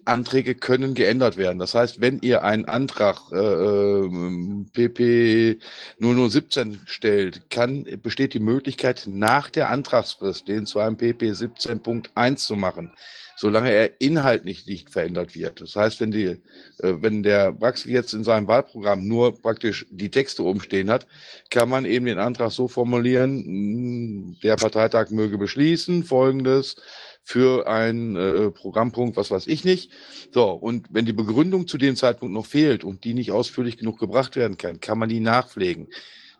Anträge können geändert werden. Das heißt, wenn ihr einen Antrag äh, äh, PP 0017 stellt, kann, besteht die Möglichkeit, nach der Antragsfrist den zu einem PP 17.1 zu machen solange er inhaltlich nicht verändert wird. Das heißt, wenn, die, äh, wenn der Braxi jetzt in seinem Wahlprogramm nur praktisch die Texte umstehen hat, kann man eben den Antrag so formulieren, mh, der Parteitag möge beschließen, folgendes für einen äh, Programmpunkt, was weiß ich nicht. So, und wenn die Begründung zu dem Zeitpunkt noch fehlt und die nicht ausführlich genug gebracht werden kann, kann man die nachpflegen.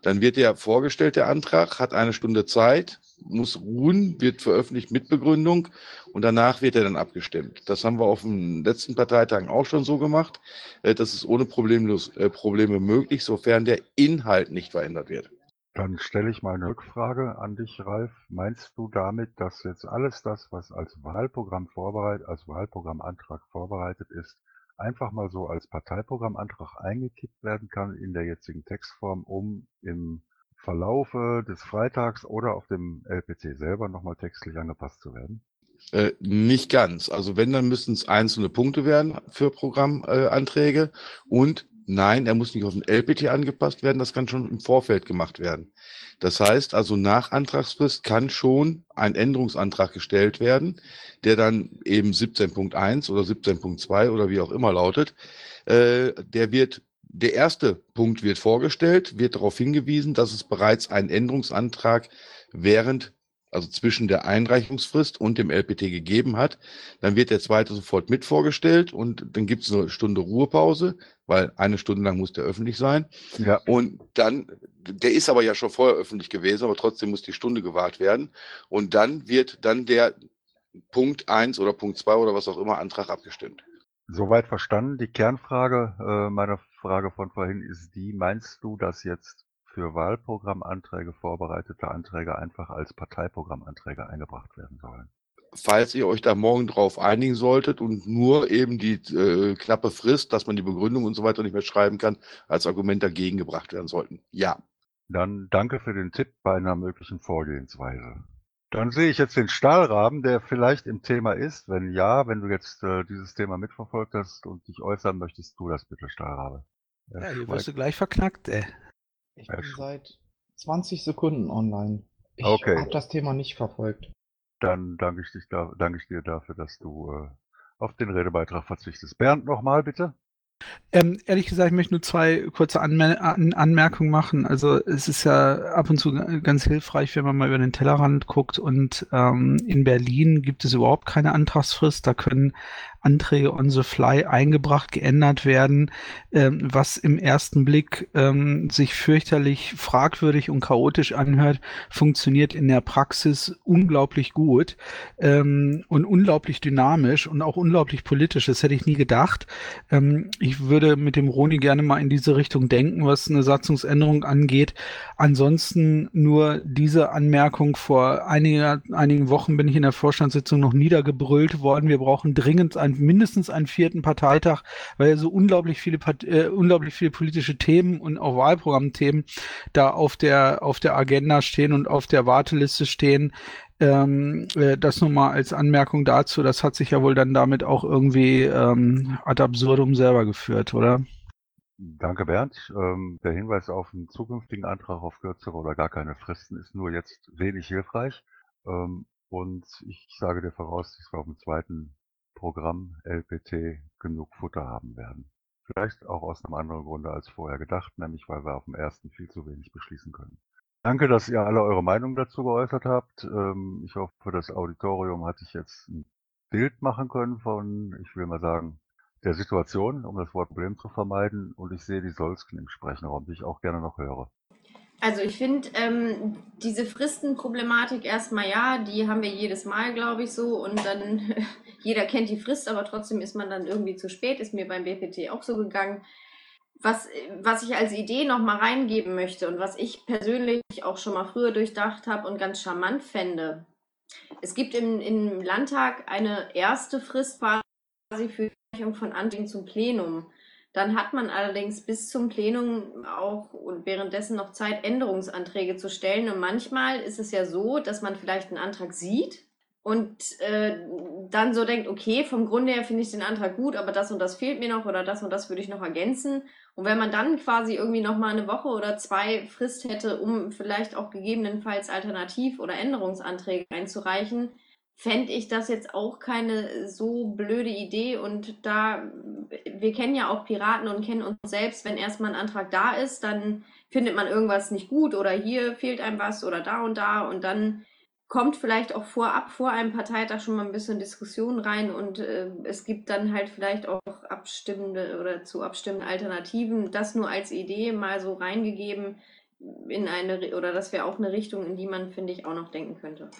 Dann wird der vorgestellte Antrag, hat eine Stunde Zeit, muss ruhen, wird veröffentlicht mit Begründung und danach wird er dann abgestimmt. Das haben wir auf den letzten Parteitagen auch schon so gemacht. Äh, Das ist ohne problemlos, äh, Probleme möglich, sofern der Inhalt nicht verändert wird. Dann stelle ich mal eine Rückfrage an dich, Ralf. Meinst du damit, dass jetzt alles das, was als Wahlprogramm vorbereitet, als Wahlprogrammantrag vorbereitet ist, einfach mal so als Parteiprogrammantrag eingekippt werden kann in der jetzigen Textform, um im Verlaufe des Freitags oder auf dem LPC selber nochmal textlich angepasst zu werden? Äh, nicht ganz. Also wenn, dann müssen es einzelne Punkte werden für Programmanträge. Äh, und nein, er muss nicht auf den LPT angepasst werden, das kann schon im Vorfeld gemacht werden. Das heißt also, nach Antragsfrist kann schon ein Änderungsantrag gestellt werden, der dann eben 17.1 oder 17.2 oder wie auch immer lautet. Äh, der wird der erste Punkt wird vorgestellt, wird darauf hingewiesen, dass es bereits einen Änderungsantrag während also zwischen der Einreichungsfrist und dem LPT gegeben hat. Dann wird der zweite sofort mit vorgestellt und dann gibt es eine Stunde Ruhepause, weil eine Stunde lang muss der öffentlich sein. Ja. Und dann, der ist aber ja schon vorher öffentlich gewesen, aber trotzdem muss die Stunde gewahrt werden. Und dann wird dann der Punkt 1 oder Punkt 2 oder was auch immer Antrag abgestimmt. Soweit verstanden. Die Kernfrage äh, meiner Frage von vorhin ist die, meinst du, dass jetzt für Wahlprogrammanträge vorbereitete Anträge einfach als Parteiprogrammanträge eingebracht werden sollen? falls ihr euch da morgen drauf einigen solltet und nur eben die äh, knappe Frist, dass man die Begründung und so weiter nicht mehr schreiben kann, als Argument dagegen gebracht werden sollten. Ja. Dann danke für den Tipp bei einer möglichen Vorgehensweise. Dann sehe ich jetzt den Stahlraben, der vielleicht im Thema ist. Wenn ja, wenn du jetzt äh, dieses Thema mitverfolgt hast und dich äußern möchtest, tu das bitte, Stahlrabe. Ja, hier wirst du gleich verknackt, ey. Ich bin seit 20 Sekunden online. Ich Okay. habe das Thema nicht verfolgt. Dann danke ich, dich da, danke ich dir dafür, dass du äh, auf den Redebeitrag verzichtest. Bernd, nochmal bitte. Ähm, ehrlich gesagt, ich möchte nur zwei kurze Anmer An Anmerkungen machen. Also es ist ja ab und zu ganz hilfreich, wenn man mal über den Tellerrand guckt. Und ähm, in Berlin gibt es überhaupt keine Antragsfrist. Da können Anträge on the fly eingebracht, geändert werden, ähm, was im ersten Blick ähm, sich fürchterlich fragwürdig und chaotisch anhört, funktioniert in der Praxis unglaublich gut ähm, und unglaublich dynamisch und auch unglaublich politisch. Das hätte ich nie gedacht. Ähm, ich würde mit dem Roni gerne mal in diese Richtung denken, was eine Satzungsänderung angeht. Ansonsten nur diese Anmerkung. Vor einiger, einigen Wochen bin ich in der Vorstandssitzung noch niedergebrüllt worden. Wir brauchen dringend ein, mindestens einen vierten Parteitag, weil so unglaublich viele, Part- äh, unglaublich viele politische Themen und auch Wahlprogrammthemen da auf der, auf der Agenda stehen und auf der Warteliste stehen. Ähm, äh, das nur mal als Anmerkung dazu. Das hat sich ja wohl dann damit auch irgendwie ähm, ad absurdum selber geführt, oder? Danke, Bernd. Ähm, der Hinweis auf einen zukünftigen Antrag auf kürzere oder gar keine Fristen ist nur jetzt wenig hilfreich. Ähm, und ich sage dir voraus, dass wir auf dem zweiten Programm LPT genug Futter haben werden. Vielleicht auch aus einem anderen Grunde als vorher gedacht, nämlich weil wir auf dem ersten viel zu wenig beschließen können. Danke, dass ihr alle eure Meinung dazu geäußert habt. Ähm, ich hoffe, das Auditorium hat sich jetzt ein Bild machen können von, ich will mal sagen, der Situation, um das Wort Problem zu vermeiden. Und ich sehe die Solsken im Sprechenraum, die ich auch gerne noch höre. Also ich finde ähm, diese Fristenproblematik erstmal ja, die haben wir jedes Mal, glaube ich, so. Und dann jeder kennt die Frist, aber trotzdem ist man dann irgendwie zu spät. Ist mir beim BPT auch so gegangen. Was, was ich als Idee noch mal reingeben möchte und was ich persönlich auch schon mal früher durchdacht habe und ganz charmant fände. Es gibt im, im Landtag eine erste Frist quasi für die von Anträgen zum Plenum. Dann hat man allerdings bis zum Plenum auch und währenddessen noch Zeit, Änderungsanträge zu stellen. Und manchmal ist es ja so, dass man vielleicht einen Antrag sieht und äh, dann so denkt, okay, vom Grunde her finde ich den Antrag gut, aber das und das fehlt mir noch oder das und das würde ich noch ergänzen. Und wenn man dann quasi irgendwie noch mal eine Woche oder zwei Frist hätte, um vielleicht auch gegebenenfalls Alternativ- oder Änderungsanträge einzureichen, fände ich das jetzt auch keine so blöde Idee. Und da, wir kennen ja auch Piraten und kennen uns selbst, wenn erstmal ein Antrag da ist, dann findet man irgendwas nicht gut oder hier fehlt einem was oder da und da und dann kommt vielleicht auch vorab vor einem Parteitag schon mal ein bisschen Diskussion rein und äh, es gibt dann halt vielleicht auch abstimmende oder zu abstimmende Alternativen. Das nur als Idee mal so reingegeben in eine oder das wäre auch eine Richtung, in die man, finde ich, auch noch denken könnte.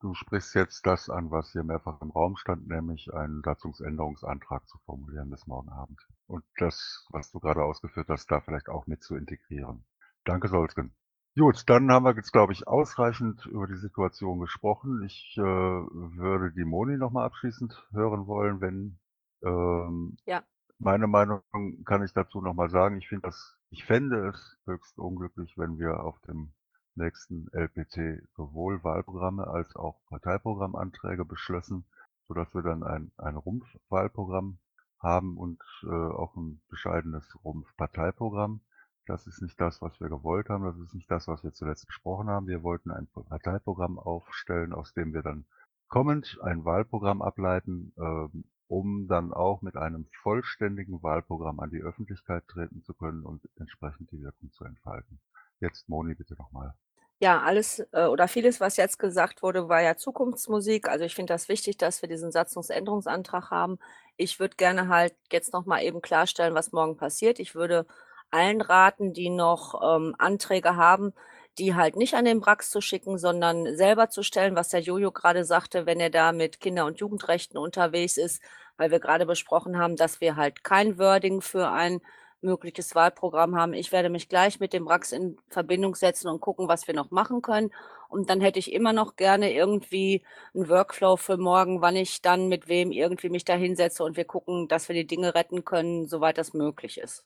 Du sprichst jetzt das an, was hier mehrfach im Raum stand, nämlich einen Satzungsänderungsantrag zu formulieren bis morgen Abend. Und das, was du gerade ausgeführt hast, da vielleicht auch mit zu integrieren. Danke, Solsken. Gut, dann haben wir jetzt, glaube ich, ausreichend über die Situation gesprochen. Ich äh, würde die Moni nochmal abschließend hören wollen, wenn ähm, Ja. meine Meinung kann ich dazu nochmal sagen. Ich finde das, ich fände es höchst unglücklich, wenn wir auf dem nächsten LPT sowohl Wahlprogramme als auch Parteiprogrammanträge beschlossen, sodass wir dann ein, ein Rumpfwahlprogramm haben und äh, auch ein bescheidenes Rumpfparteiprogramm. Das ist nicht das, was wir gewollt haben. Das ist nicht das, was wir zuletzt besprochen haben. Wir wollten ein Parteiprogramm aufstellen, aus dem wir dann kommend ein Wahlprogramm ableiten, ähm, um dann auch mit einem vollständigen Wahlprogramm an die Öffentlichkeit treten zu können und entsprechend die Wirkung zu entfalten. Jetzt Moni bitte nochmal. Ja, alles äh, oder vieles, was jetzt gesagt wurde, war ja Zukunftsmusik. Also ich finde das wichtig, dass wir diesen Satzungsänderungsantrag haben. Ich würde gerne halt jetzt noch mal eben klarstellen, was morgen passiert. Ich würde allen raten, die noch ähm, Anträge haben, die halt nicht an den Brax zu schicken, sondern selber zu stellen, was der Jojo gerade sagte, wenn er da mit Kinder- und Jugendrechten unterwegs ist, weil wir gerade besprochen haben, dass wir halt kein Wording für ein mögliches Wahlprogramm haben. Ich werde mich gleich mit dem Brax in Verbindung setzen und gucken, was wir noch machen können. Und dann hätte ich immer noch gerne irgendwie einen Workflow für morgen, wann ich dann mit wem irgendwie mich da hinsetze und wir gucken, dass wir die Dinge retten können, soweit das möglich ist.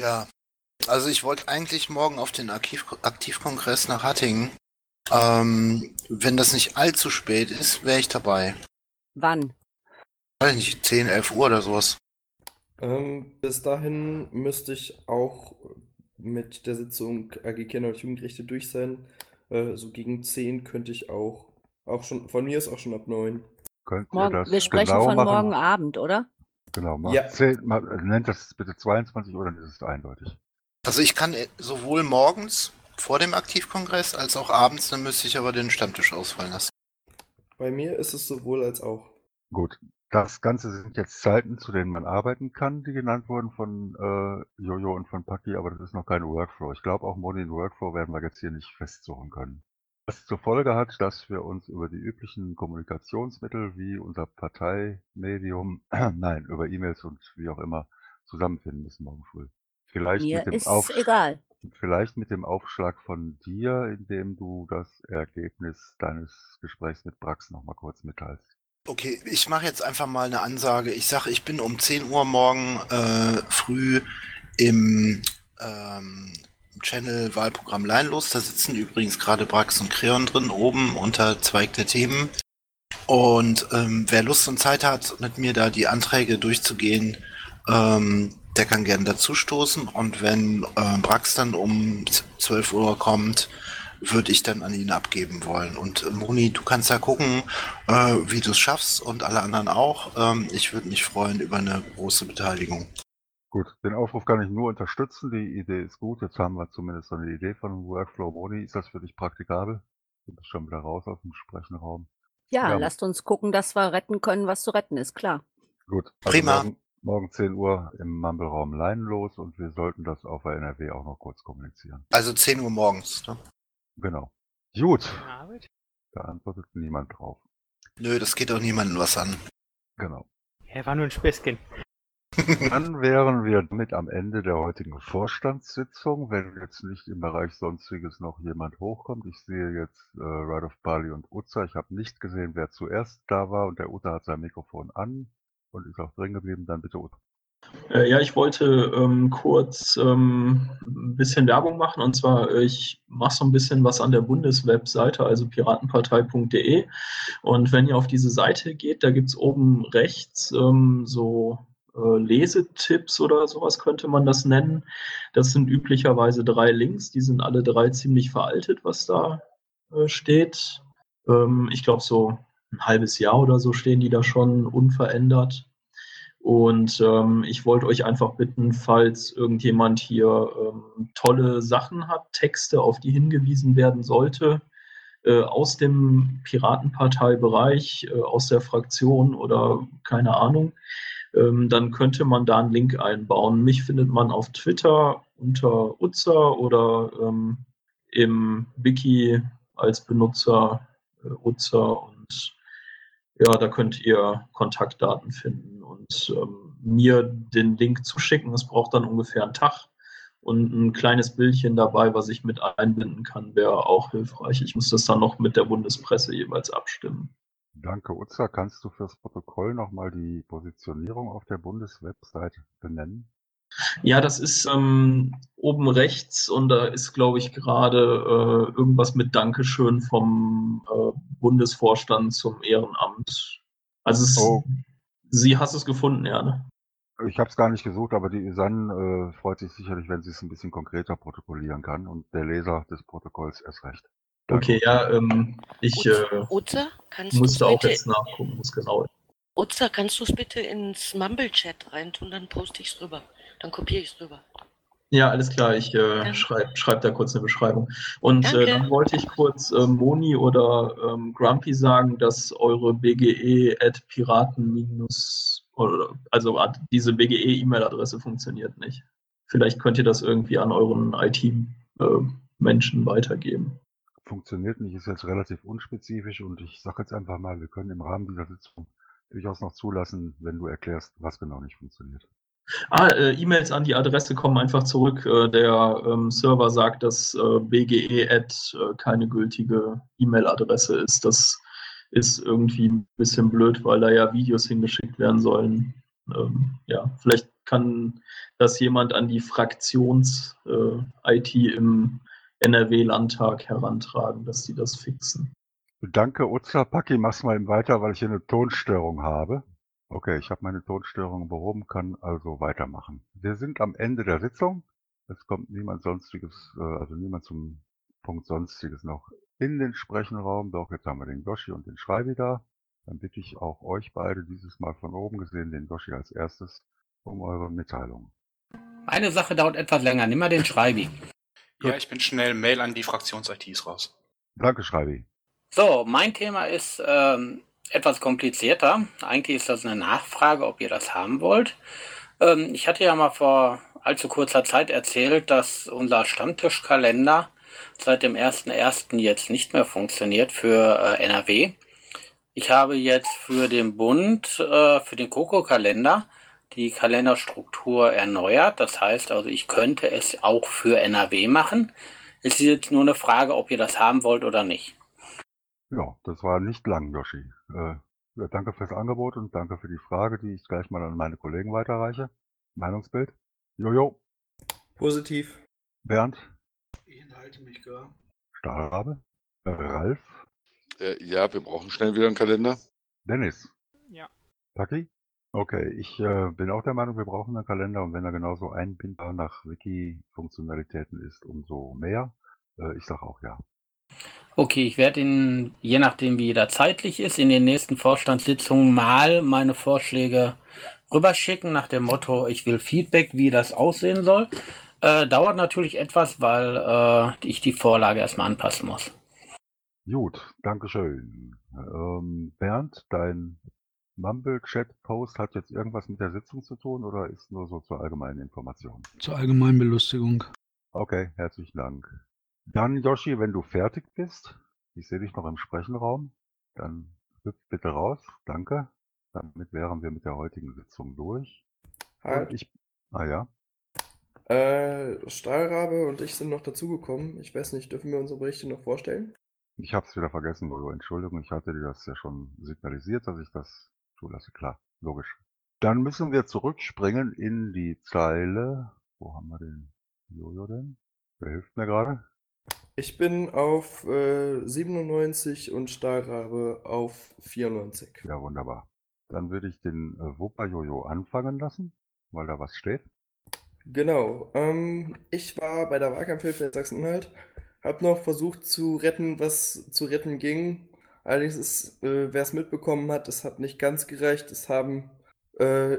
Ja, also ich wollte eigentlich morgen auf den Archiv Aktivkongress nach Hattingen. Ähm, wenn das nicht allzu spät ist, wäre ich dabei. Wann? Weiß nicht, 10, 11 Uhr oder sowas. Ähm, bis dahin müsste ich auch mit der Sitzung AG Kinder- und Jugendrechte durch sein. Äh, so gegen 10 könnte ich auch, auch schon, von mir ist auch schon ab 9. Könnt Morgen, wir sprechen genau von machen? morgen Abend, oder? Genau, macht Ja. 10, ma- nennt das bitte 22 Uhr, dann ist es eindeutig. Also ich kann äh, sowohl morgens vor dem Aktivkongress als auch abends, dann müsste ich aber den Stammtisch ausfallen lassen. Bei mir ist es sowohl als auch. Gut, das Ganze sind jetzt Zeiten, zu denen man arbeiten kann, die genannt wurden von äh, Jojo und von Paki, aber das ist noch kein Workflow. Ich glaube, auch Morning Workflow werden wir jetzt hier nicht festsuchen können. Was zur Folge hat, dass wir uns über die üblichen Kommunikationsmittel wie unser Parteimedium, nein, über E-Mails und wie auch immer zusammenfinden müssen morgen früh. Vielleicht Mir mit dem ist Auf egal. Vielleicht mit dem Aufschlag von dir, indem du das Ergebnis deines Gesprächs mit Brax nochmal kurz mitteilst. Okay, ich mache jetzt einfach mal eine Ansage. Ich sage, ich bin um 10 Uhr morgen äh, früh im ähm, Channel Wahlprogramm Leinlos. Da sitzen übrigens gerade Brax und Creon drin, oben unter Zweig der Themen. Und ähm, wer Lust und Zeit hat, mit mir da die Anträge durchzugehen, ähm, der kann gerne dazustoßen. Und wenn äh, Brax dann um 12 Uhr kommt, würde ich dann an ihn abgeben wollen. Und äh, Moni, du kannst ja gucken, äh, wie du es schaffst und alle anderen auch. Ähm, ich würde mich freuen über eine große Beteiligung. Gut, den Aufruf kann ich nur unterstützen. Die Idee ist gut. Jetzt haben wir zumindest so eine Idee von einem Workflow. Moni, ist das für dich praktikabel? Du bist schon wieder raus aus dem Sprechenraum. Ja, Ja. lasst uns gucken, dass wir retten können, was zu retten ist, klar. Gut, also Prima. Morgen, morgen 10 Uhr im Mumble-Raum leinenlos und wir sollten das auf der NRW auch noch kurz kommunizieren. Also 10 Uhr morgens. Ne? Genau. Gut, da antwortet niemand drauf. Nö, das geht auch niemandem was an. Genau. Er war nur ein Späßchen. Dann wären wir damit am Ende der heutigen Vorstandssitzung, wenn jetzt nicht im Bereich Sonstiges noch jemand hochkommt. Ich sehe jetzt äh, Ride of Bali und Utza. Ich habe nicht gesehen, wer zuerst da war und der Uta hat sein Mikrofon an und ist auch drin geblieben. Dann bitte Uta. Äh, ja, ich wollte ähm, kurz ähm, ein bisschen Werbung machen und zwar, äh, ich mache so ein bisschen was an der Bundeswebseite, also piratenpartei.de. Und wenn ihr auf diese Seite geht, da gibt's oben rechts ähm, so äh, Lesetipps oder sowas könnte man das nennen. Das sind üblicherweise drei Links, die sind alle drei ziemlich veraltet, was da äh, steht. Ähm, ich glaube, so ein halbes Jahr oder so stehen die da schon unverändert. Und ähm, ich wollte euch einfach bitten, falls irgendjemand hier ähm, tolle Sachen hat, Texte, auf die hingewiesen werden sollte, äh, aus dem Piratenparteibereich, äh, aus der Fraktion oder keine Ahnung, ähm, dann könnte man da einen Link einbauen. Mich findet man auf Twitter unter Utzer oder ähm, im Wiki als Benutzer äh, Utzer und ja, da könnt ihr Kontaktdaten finden und ähm, mir den Link zuschicken. Es braucht dann ungefähr einen Tag und ein kleines Bildchen dabei, was ich mit einbinden kann, wäre auch hilfreich. Ich muss das dann noch mit der Bundespresse jeweils abstimmen. Danke, Utza. Kannst du fürs Protokoll nochmal die Positionierung auf der Bundeswebseite benennen? Ja, das ist ähm, oben rechts und da ist, glaube ich, gerade äh, irgendwas mit Dankeschön vom äh, Bundesvorstand zum Ehrenamt. Also es, Oh. sie hast es gefunden, ja, ne? Ich habe es gar nicht gesucht, aber die Isan äh, freut sich sicherlich, wenn sie es ein bisschen konkreter protokollieren kann und der Leser des Protokolls erst recht. Okay, ja, ähm, ich äh, kannst musste auch jetzt nachgucken, wo es genau ist. Utzer, kannst du es bitte ins Mumble-Chat reintun, dann poste ich es rüber. Dann kopiere ich es rüber. Ja, alles klar, ich äh, schreibe schreib da kurz eine Beschreibung. Und äh, dann wollte ich kurz äh, Moni oder ähm, Grumpy sagen, dass eure BGE at Piraten minus, oder, also diese BGE-E-Mail-Adresse funktioniert nicht. Vielleicht könnt ihr das irgendwie an euren IT-Menschen weitergeben. Funktioniert nicht, ist jetzt relativ unspezifisch und ich sage jetzt einfach mal, wir können im Rahmen dieser Sitzung durchaus noch zulassen, wenn du erklärst, was genau nicht funktioniert. Ah, äh, E-Mails an die Adresse kommen einfach zurück. Äh, der ähm, Server sagt, dass äh, BGE-Ad äh, keine gültige E-Mail-Adresse ist. Das ist irgendwie ein bisschen blöd, weil da ja Videos hingeschickt werden sollen. Ähm, ja, vielleicht kann das jemand an die Fraktions-IT im NRW-Landtag herantragen, dass sie das fixen. Danke, Utza. Paki, mach's mal eben weiter, weil ich hier eine Tonstörung habe. Okay, ich habe meine Tonstörung behoben, kann also weitermachen. Wir sind am Ende der Sitzung. Es kommt niemand Sonstiges, äh, also niemand zum Punkt Sonstiges noch in den Sprechenraum. Doch, jetzt haben wir den Goshi und den Schreibi da. Dann bitte ich auch euch beide dieses Mal von oben gesehen, den Goshi als erstes, um eure Mitteilung. Eine Sache dauert etwas länger. Nimm mal den Schreibi. Ja, ich bin schnell Mail an die Fraktions-ITs raus. Danke, Schreibi. So, mein Thema ist ähm, etwas komplizierter. Eigentlich ist das eine Nachfrage, ob ihr das haben wollt. Ähm, ich hatte ja mal vor allzu kurzer Zeit erzählt, dass unser Stammtischkalender seit dem 1.1. jetzt nicht mehr funktioniert für äh, NRW. Ich habe jetzt für den Bund, äh, für den Coco-Kalender, die Kalenderstruktur erneuert. Das heißt also, ich könnte es auch für NRW machen. Es ist jetzt nur eine Frage, ob ihr das haben wollt oder nicht. Ja, das war nicht lang, Yoshi. Äh, danke fürs Angebot und danke für die Frage, die ich gleich mal an meine Kollegen weiterreiche. Meinungsbild? Jojo. Positiv. Bernd? Ich enthalte mich gar. Stahlrabe? Äh, Ralf? Äh, ja, wir brauchen schnell wieder einen Kalender. Dennis? Ja. Paki? Okay, ich äh, bin auch der Meinung, wir brauchen einen Kalender und wenn er genauso einbindbar nach Wiki-Funktionalitäten ist, umso mehr. Äh, ich sage auch ja. Okay, ich werde ihn, je nachdem wie jeder zeitlich ist, in den nächsten Vorstandssitzungen mal meine Vorschläge rüberschicken nach dem Motto, ich will Feedback, wie das aussehen soll. Äh, dauert natürlich etwas, weil äh, ich die Vorlage erstmal anpassen muss. Gut, Dankeschön. Ähm, Bernd, dein Mumble-Chat-Post hat jetzt irgendwas mit der Sitzung zu tun oder ist nur so zur allgemeinen Information? Zur allgemeinen Belustigung. Okay, herzlichen Dank. Dann, Yoshi, wenn du fertig bist, ich sehe dich noch im Sprechenraum, dann hüpf bitte raus. Danke. Damit wären wir mit der heutigen Sitzung durch. Halt. Ich, ah ja, Äh, Stahlrabe und ich sind noch dazugekommen. Ich weiß nicht, dürfen wir unsere Berichte noch vorstellen? ich habe es wieder vergessen, Lolo. Entschuldigung, ich hatte dir das ja schon signalisiert, dass ich das zulasse. Klar, logisch. Dann müssen wir zurückspringen in die Zeile. Wo haben wir den Jojo denn? Wer hilft mir gerade? Ich bin auf äh, 97 und Stahlrabe auf 94. Ja, wunderbar. Dann würde ich den äh, Wupper-Jojo anfangen lassen, weil da was steht. Genau. Ähm, ich war bei der Wahlkampfhilfe in Sachsen-Anhalt, habe noch versucht zu retten, was zu retten ging. Allerdings ist, äh, wer es mitbekommen hat, es hat nicht ganz gereicht. Es haben äh,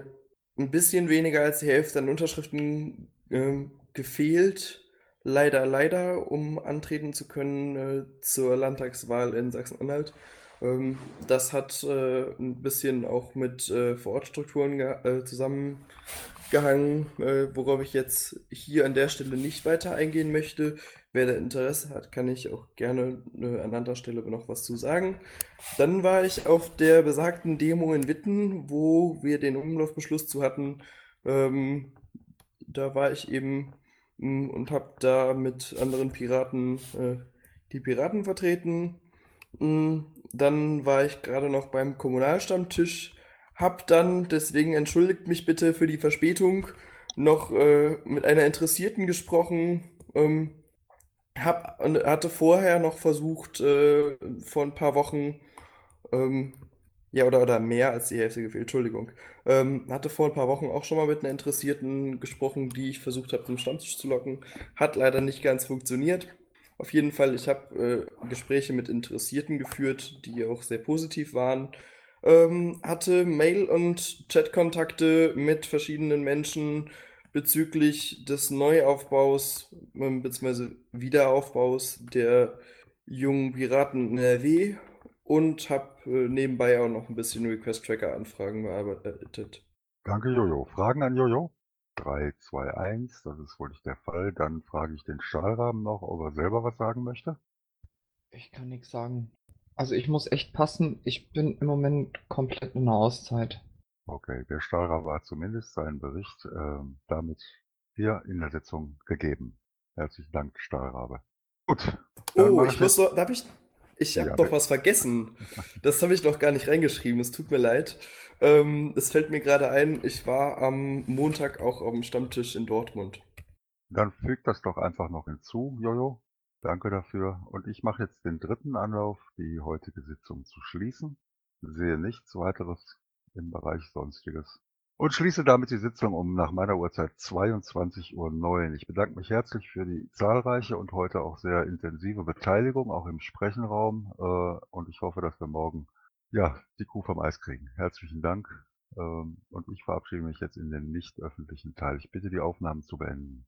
ein bisschen weniger als die Hälfte an Unterschriften ähm, gefehlt. Leider, leider, um antreten zu können äh, zur Landtagswahl in Sachsen-Anhalt. Ähm, das hat äh, ein bisschen auch mit äh, Vorortstrukturen ge zusammengehangen, äh, worauf ich jetzt hier an der Stelle nicht weiter eingehen möchte. Wer da Interesse hat, kann ich auch gerne äh, an anderer Stelle noch was zu sagen. Dann war ich auf der besagten Demo in Witten, wo wir den Umlaufbeschluss zu hatten. Ähm, da war ich eben mh, und habe da mit anderen Piraten äh, die Piraten vertreten. Mh, Dann war ich gerade noch beim Kommunalstammtisch, hab dann, deswegen entschuldigt mich bitte für die Verspätung, noch äh, mit einer Interessierten gesprochen. Ähm, hab, hatte vorher noch versucht, äh, vor ein paar Wochen, ähm, ja, oder, oder mehr als die Hälfte gefehlt, Entschuldigung. Ähm, hatte vor ein paar Wochen auch schon mal mit einer Interessierten gesprochen, die ich versucht habe, zum Stammtisch zu locken. Hat leider nicht ganz funktioniert. Auf jeden Fall, ich habe äh, Gespräche mit Interessierten geführt, die auch sehr positiv waren. Ähm, hatte Mail- und Chatkontakte mit verschiedenen Menschen bezüglich des Neuaufbaus ähm, bzw. Wiederaufbaus der jungen Piraten in NRW und habe äh, nebenbei auch noch ein bisschen Request-Tracker-Anfragen bearbeitet. Danke, Jojo. Fragen an Jojo? 3, 2, 1, das ist wohl nicht der Fall. Dann frage ich den Stahlrahmen noch, ob er selber was sagen möchte. Ich kann nichts sagen. Also ich muss echt passen, ich bin im Moment komplett in einer Auszeit. Okay, der Stahlrahmen hat zumindest seinen Bericht ähm, damit hier in der Sitzung gegeben. Herzlichen Dank, Stahlrabe. Gut. Oh, ich muss noch, darf ich, ich habe Ja, doch was vergessen. Das habe ich noch gar nicht reingeschrieben, es tut mir leid. Ähm, es fällt mir gerade ein, ich war am Montag auch am Stammtisch in Dortmund. Dann fügt das doch einfach noch hinzu, Jojo. Danke dafür. Und ich mache jetzt den dritten Anlauf, die heutige Sitzung zu schließen. Sehe nichts weiteres im Bereich Sonstiges. Und schließe damit die Sitzung um nach meiner Uhrzeit 22.09 Uhr. Ich bedanke mich herzlich für die zahlreiche und heute auch sehr intensive Beteiligung, auch im Sprechenraum. Äh, und ich hoffe, dass wir morgen ja, die Kuh vom Eis kriegen. Herzlichen Dank. Ähm, und ich verabschiede mich jetzt in den nicht öffentlichen Teil. Ich bitte die Aufnahmen zu beenden.